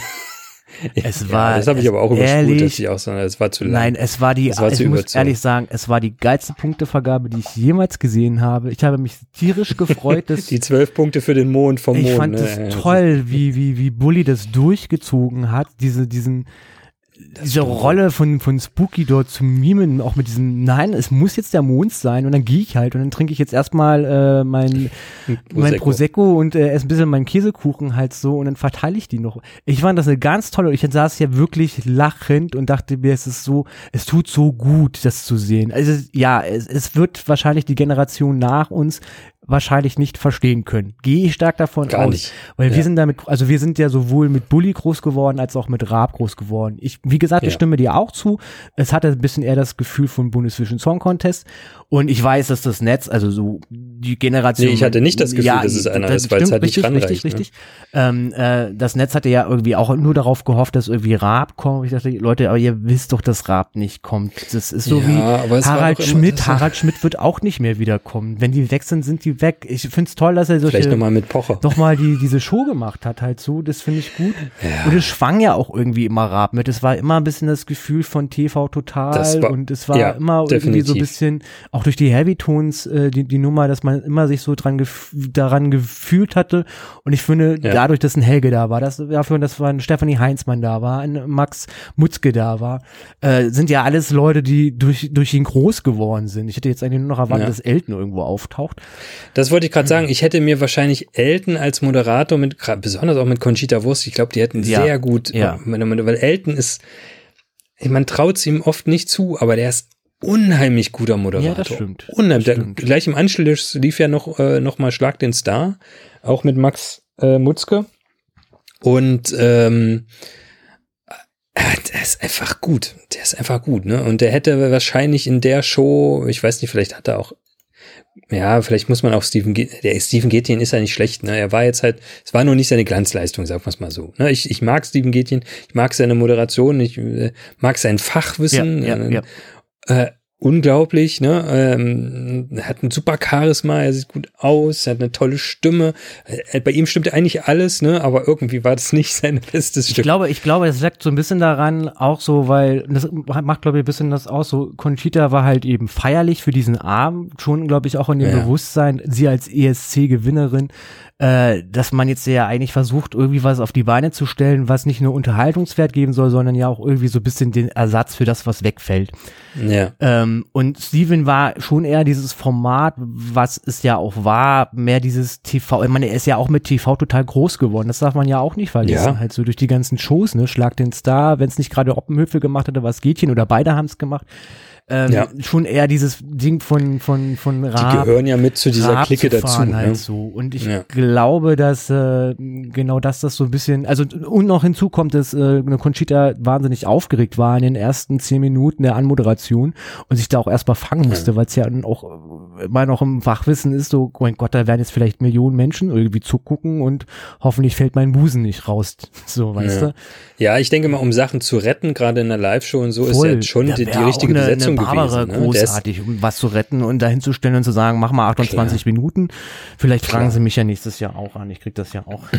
Es war. Ja, das habe ich aber auch überspult, dass ich auch so, es war zu lang. Nein, es war die, war ich muss ehrlich sagen, es war die geilste Punktevergabe, die ich jemals gesehen habe. Ich habe mich tierisch gefreut, dass. die zwölf Punkte für den Mond vom Mond. Ich fand es ne? toll, wie, wie, wie Bully das durchgezogen hat, diese, diesen, diese Rolle von, von Spooky dort zu mimen, auch mit diesem, nein, es muss jetzt der Mond sein und dann gehe ich halt und dann trinke ich jetzt erstmal äh, mein, Prosecco. mein Prosecco und äh, esse ein bisschen meinen Käsekuchen halt so und dann verteile ich die noch. Ich fand das eine ganz tolle, ich saß ja wirklich lachend und dachte mir, es ist so, es tut so gut, das zu sehen. Also ja, es, es wird wahrscheinlich die Generation nach uns wahrscheinlich nicht verstehen können. Gehe ich stark davon Gar aus. Nicht. Weil ja. wir sind damit, also wir sind ja sowohl mit Bully groß geworden als auch mit Raab groß geworden. Ich, wie gesagt, ich stimme dir auch zu. Es hatte ein bisschen eher das Gefühl von Bundesvision Song Contest. Und ich weiß, dass das Netz, also so die Generation. Nee, ich hatte nicht das Gefühl, ja, dass es einer ist, weil es halt richtig, nicht ranreicht. Richtig, richtig, ne? richtig. Ähm, äh, das Netz hatte ja irgendwie auch nur darauf gehofft, dass irgendwie Raab kommt. Ich dachte, Leute, aber ihr wisst doch, dass Raab nicht kommt. Das ist so ja, wie Harald Schmidt. Harald Schmidt wird auch nicht mehr wiederkommen. Wenn die weg sind, sind die weg. Ich finde es toll, dass er solche, Vielleicht nochmal mit Pocher. Nochmal die, diese Show gemacht hat, halt so. Das finde ich gut. Ja. Und es schwang ja auch irgendwie immer Raab mit. Es war immer ein bisschen das Gefühl von TV Total war, und es war ja, immer definitiv. irgendwie so ein bisschen, auch durch die Heavy Tones, äh, die, die Nummer, dass man immer sich so dran gef daran gefühlt hatte. Und ich finde, ja. dadurch, dass ein Helge da war, dass dafür, dass ein Stefanie Heinzmann da war, ein Max Mutzke da war, äh, sind ja alles Leute, die durch, durch ihn groß geworden sind. Ich hätte jetzt eigentlich nur noch erwartet, dass Elton irgendwo auftaucht. Das wollte ich gerade sagen, ich hätte mir wahrscheinlich Elton als Moderator mit, besonders auch mit Conchita Wurst, ich glaube, die hätten ja. sehr gut, ja. weil Elton ist, man traut es ihm oft nicht zu, aber der ist unheimlich guter Moderator. Ja, das stimmt. Unheimlich. Das stimmt. Gleich im Anschluss lief ja noch, äh, noch mal Schlag den Star, auch mit Max äh, Mutzke. Und ähm, äh, der ist einfach gut. Der ist einfach gut, ne? Und der hätte wahrscheinlich in der Show, ich weiß nicht, vielleicht hat er auch ja, vielleicht muss man auch Stephen, der Stephen Gettin ist ja nicht schlecht, ne? Er war jetzt halt, es war nur nicht seine Glanzleistung, sagen wir es mal so. Ne? Ich, ich mag Stephen Gettin, ich mag seine Moderation, ich äh, mag sein Fachwissen. Ja, ja, ja. Äh, unglaublich, ne? Ähm, er hat ein super Charisma, er sieht gut aus, er hat eine tolle Stimme. Äh, bei ihm stimmte eigentlich alles, ne? Aber irgendwie war das nicht sein bestes Stück. Ich glaube, ich glaube, es lag so ein bisschen daran, auch so, weil das macht, glaube ich, ein bisschen das aus. So, Conchita war halt eben feierlich für diesen Abend, schon, glaube ich, auch in dem ja. Bewusstsein, sie als ESC-Gewinnerin äh, dass man jetzt ja eigentlich versucht, irgendwie was auf die Beine zu stellen, was nicht nur Unterhaltungswert geben soll, sondern ja auch irgendwie so ein bisschen den Ersatz für das, was wegfällt. Ja. Ähm, und Steven war schon eher dieses Format, was es ja auch war, mehr dieses TV, ich meine, er ist ja auch mit TV total groß geworden, das darf man ja auch nicht vergessen, ja. halt so durch die ganzen Shows, ne, Schlag den Star, wenn es nicht gerade Oppenhöfe gemacht hatte, was Gätchen oder beide haben es gemacht ähm, ja. schon eher dieses Ding von von von Raab. Die gehören ja mit zu dieser Raab Clique dazu. Halt ne? so. Und ich ja. glaube, dass äh, genau das das so ein bisschen, also und noch hinzu kommt, dass äh, eine Conchita wahnsinnig aufgeregt war in den ersten zehn Minuten der Anmoderation und sich da auch erstmal fangen musste, ja. weil es ja auch immer noch im Fachwissen ist, so, oh mein Gott, da werden jetzt vielleicht Millionen Menschen irgendwie zugucken und hoffentlich fällt mein Busen nicht raus. So, weißt ja. du? Ja, ich denke mal, um Sachen zu retten, gerade in der Live-Show und so, Voll. ist ja schon die, die richtige eine, Besetzung Barbara gewesen. Ne? großartig, um was zu retten und dahin zu stellen und zu sagen, mach mal 28 Klar. Minuten. Vielleicht Klar. fragen sie mich ja nächstes Jahr auch an. Ich krieg das ja auch.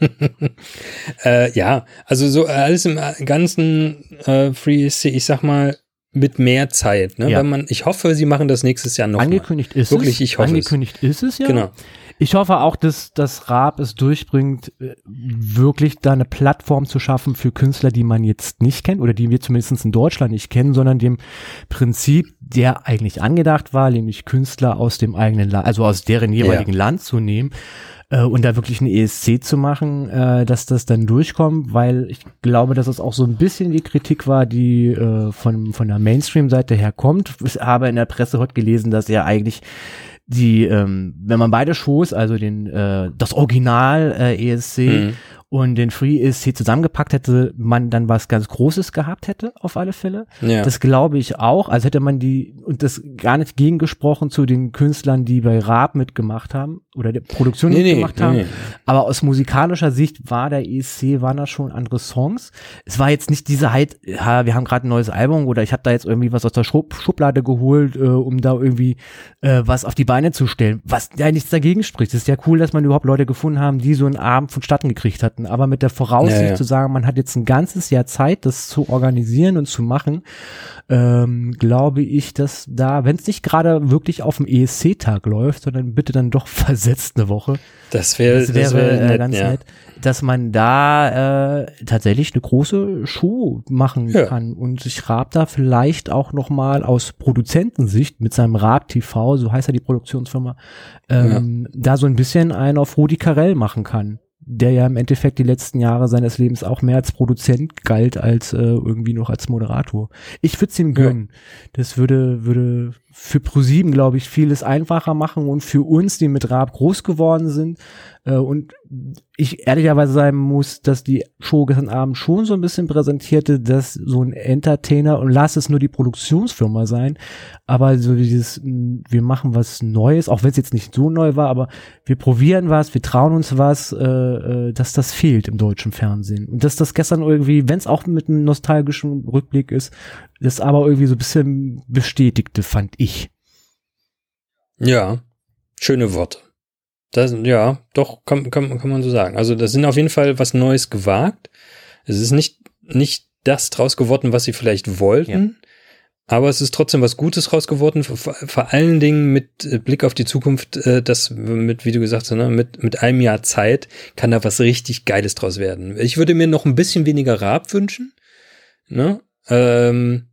äh, ja, also so alles im ganzen äh, Free ist, ich sag mal, mit mehr Zeit. Ne? Ja. Wenn man, ich hoffe, sie machen das nächstes Jahr noch. Angekündigt mal. ist Wirklich, es. ich hoffe Angekündigt es. ist es ja. Genau. Ich hoffe auch, dass das Raab es durchbringt, äh, wirklich da eine Plattform zu schaffen für Künstler, die man jetzt nicht kennt oder die wir zumindest in Deutschland nicht kennen, sondern dem Prinzip, der eigentlich angedacht war, nämlich Künstler aus dem eigenen Land, also aus deren jeweiligen ja. Land zu nehmen äh, und da wirklich einen ESC zu machen, äh, dass das dann durchkommt, weil ich glaube, dass es auch so ein bisschen die Kritik war, die äh, von, von der Mainstream-Seite her kommt. Ich habe in der Presse heute gelesen, dass er eigentlich die, ähm, wenn man beide Shows, also den äh, das Original äh, ESC mhm und den Free ESC zusammengepackt hätte, man dann was ganz Großes gehabt hätte, auf alle Fälle. Ja. Das glaube ich auch. Also hätte man die, und das gar nicht gegengesprochen zu den Künstlern, die bei Raab mitgemacht haben oder der Produktion nee, mitgemacht nee, haben. Nee. Aber aus musikalischer Sicht war der ESC, waren da schon andere Songs. Es war jetzt nicht diese halt, ja, wir haben gerade ein neues Album oder ich habe da jetzt irgendwie was aus der Schub Schublade geholt, äh, um da irgendwie äh, was auf die Beine zu stellen. Was ja nichts dagegen spricht. Es ist ja cool, dass man überhaupt Leute gefunden haben, die so einen Abend vonstatten gekriegt hatten hatten, aber mit der Voraussicht ja, ja. zu sagen, man hat jetzt ein ganzes Jahr Zeit, das zu organisieren und zu machen, ähm, glaube ich, dass da, wenn es nicht gerade wirklich auf dem ESC-Tag läuft, sondern bitte dann doch versetzt eine Woche. Das, wär, das wäre das wär äh, nett, ganz ja. nett, dass man da äh, tatsächlich eine große Show machen kann und sich Raab da vielleicht auch noch mal aus Produzentensicht mit seinem Raab TV, so heißt ja die Produktionsfirma, ähm, da so ein bisschen einen auf Rudi Carell machen kann der ja im Endeffekt die letzten Jahre seines Lebens auch mehr als Produzent galt als äh, irgendwie noch als Moderator. Ich würde es ihm gönnen. Ja. Das würde würde für ProSieben, glaube ich, vieles einfacher machen und für uns, die mit Raab groß geworden sind, äh, und ich ehrlicherweise sagen muss, dass die Show gestern Abend schon so ein bisschen präsentierte, dass so ein Entertainer, und lass es nur die Produktionsfirma sein, aber so dieses, wir machen was Neues, auch wenn es jetzt nicht so neu war, aber wir probieren was, wir trauen uns was, äh, äh, dass das fehlt im deutschen Fernsehen. Und dass das gestern irgendwie, wenn es auch mit einem nostalgischen Rückblick ist, das aber irgendwie so ein bisschen bestätigte, fand ich. Ja, schöne Worte. Das, ja, doch, kann, kann, kann man so sagen. Also, das sind auf jeden Fall was Neues gewagt. Es ist nicht, nicht das draus geworden, was sie vielleicht wollten. Ja. Aber es ist trotzdem was Gutes raus geworden, vor, vor allen Dingen mit äh, Blick auf die Zukunft, äh, das mit, wie du gesagt hast, ne, mit, mit einem Jahr Zeit kann da was richtig Geiles draus werden. Ich würde mir noch ein bisschen weniger Rab wünschen. Ne? Ähm,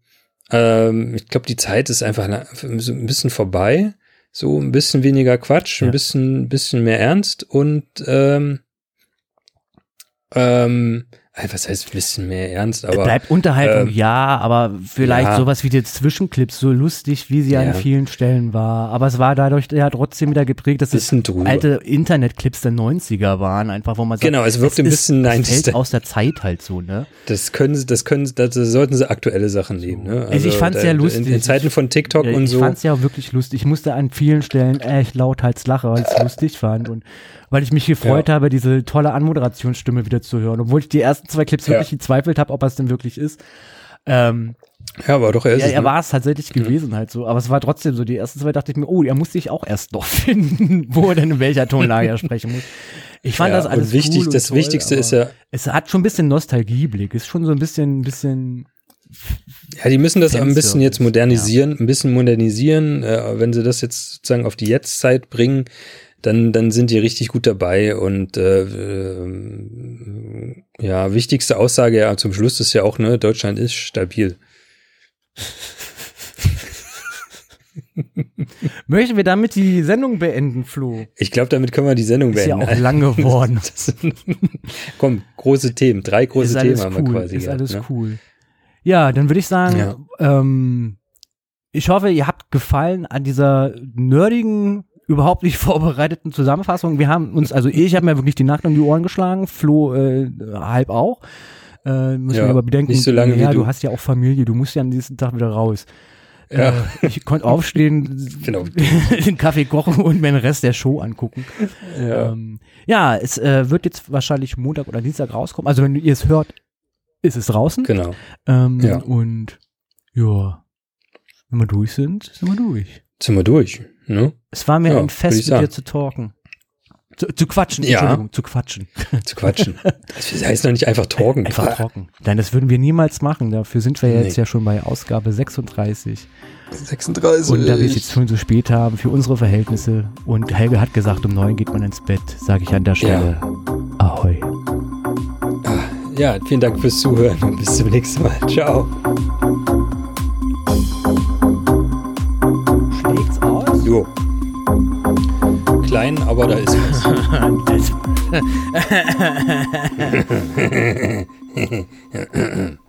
ähm, ich glaube, die Zeit ist einfach ein bisschen vorbei. So ein bisschen weniger Quatsch, ja. ein bisschen, bisschen mehr Ernst und ähm, ähm, was heißt ein bisschen mehr ernst, aber. Bleibt Unterhaltung, ähm, ja, aber vielleicht ja. sowas wie die Zwischenclips, so lustig, wie sie ja. an vielen Stellen war. Aber es war dadurch ja trotzdem wieder geprägt, dass es alte Internetclips der 90er waren, einfach, wo man sagt, Genau, es wirkt es ein bisschen ist, 90 fällt aus der Zeit halt so, ne? Das können sie, das können, das sollten sie aktuelle Sachen nehmen, ne? Also, also ich fand's ja lustig. In, in, Zeiten von TikTok ich, und so. Ich fand's ja wirklich lustig. Ich musste an vielen Stellen echt lauthals lachen, weil ich es lustig fand und weil ich mich gefreut ja. habe, diese tolle Anmoderationsstimme wieder zu hören, obwohl ich die ersten zwei Clips ja. wirklich gezweifelt habe, ob er es denn wirklich ist. Ähm, ja, aber doch er ist ja, er ne? war es tatsächlich gewesen halt so, aber es war trotzdem so. Die ersten zwei dachte ich mir, oh, er muss sich auch erst noch finden, wo er denn in welcher Tonlage er sprechen muss. Ich fand ja, das alles wichtig, cool Das toll, Wichtigste ist ja, es hat schon ein bisschen Nostalgieblick, ist schon so ein bisschen, bisschen. Ja, die müssen das ein bisschen jetzt modernisieren, ja. ein bisschen modernisieren, äh, wenn sie das jetzt sozusagen auf die Jetztzeit bringen dann, dann sind die richtig gut dabei. Und äh, äh, ja, wichtigste Aussage ja zum Schluss ist ja auch, ne, Deutschland ist stabil. Möchten wir damit die Sendung beenden, Flo? Ich glaube, damit können wir die Sendung ist beenden. Ist ja auch lang geworden. komm, große Themen, drei große Themen haben cool, wir quasi. Ist gehabt, alles ne? cool. Ja, dann würde ich sagen, ja. ähm, ich hoffe, ihr habt gefallen an dieser nerdigen überhaupt nicht vorbereiteten Zusammenfassung. Wir haben uns, also ich habe mir wirklich die Nacht um die Ohren geschlagen, Flo äh, halb auch. Äh, müssen ja, wir aber bedenken, nicht so lange ja, du. du hast ja auch Familie, du musst ja am nächsten Tag wieder raus. Ja. Äh, ich konnte aufstehen, genau. den Kaffee kochen und mir den Rest der Show angucken. Ja, ähm, ja es äh, wird jetzt wahrscheinlich Montag oder Dienstag rauskommen. Also wenn ihr es hört, ist es draußen. Genau. Ähm, ja. Und ja, wenn wir durch sind, sind wir durch. Sind wir durch. Ne? Es war mir ja, ein Fest, mit dir zu talken. Zu, zu quatschen, ja. Entschuldigung, zu quatschen. Zu quatschen. Das heißt noch nicht einfach talken. Einfach talken. Nein, das würden wir niemals machen. Dafür sind wir jetzt nee. ja schon bei Ausgabe 36. 36. Und da wir es jetzt schon so spät haben, für unsere Verhältnisse, und Helge hat gesagt, um neun geht man ins Bett, sage ich an der Stelle ja. Ahoi. Ah, ja, vielen Dank fürs Zuhören und bis zum nächsten Mal. Ciao. Jo. klein, aber da ist was.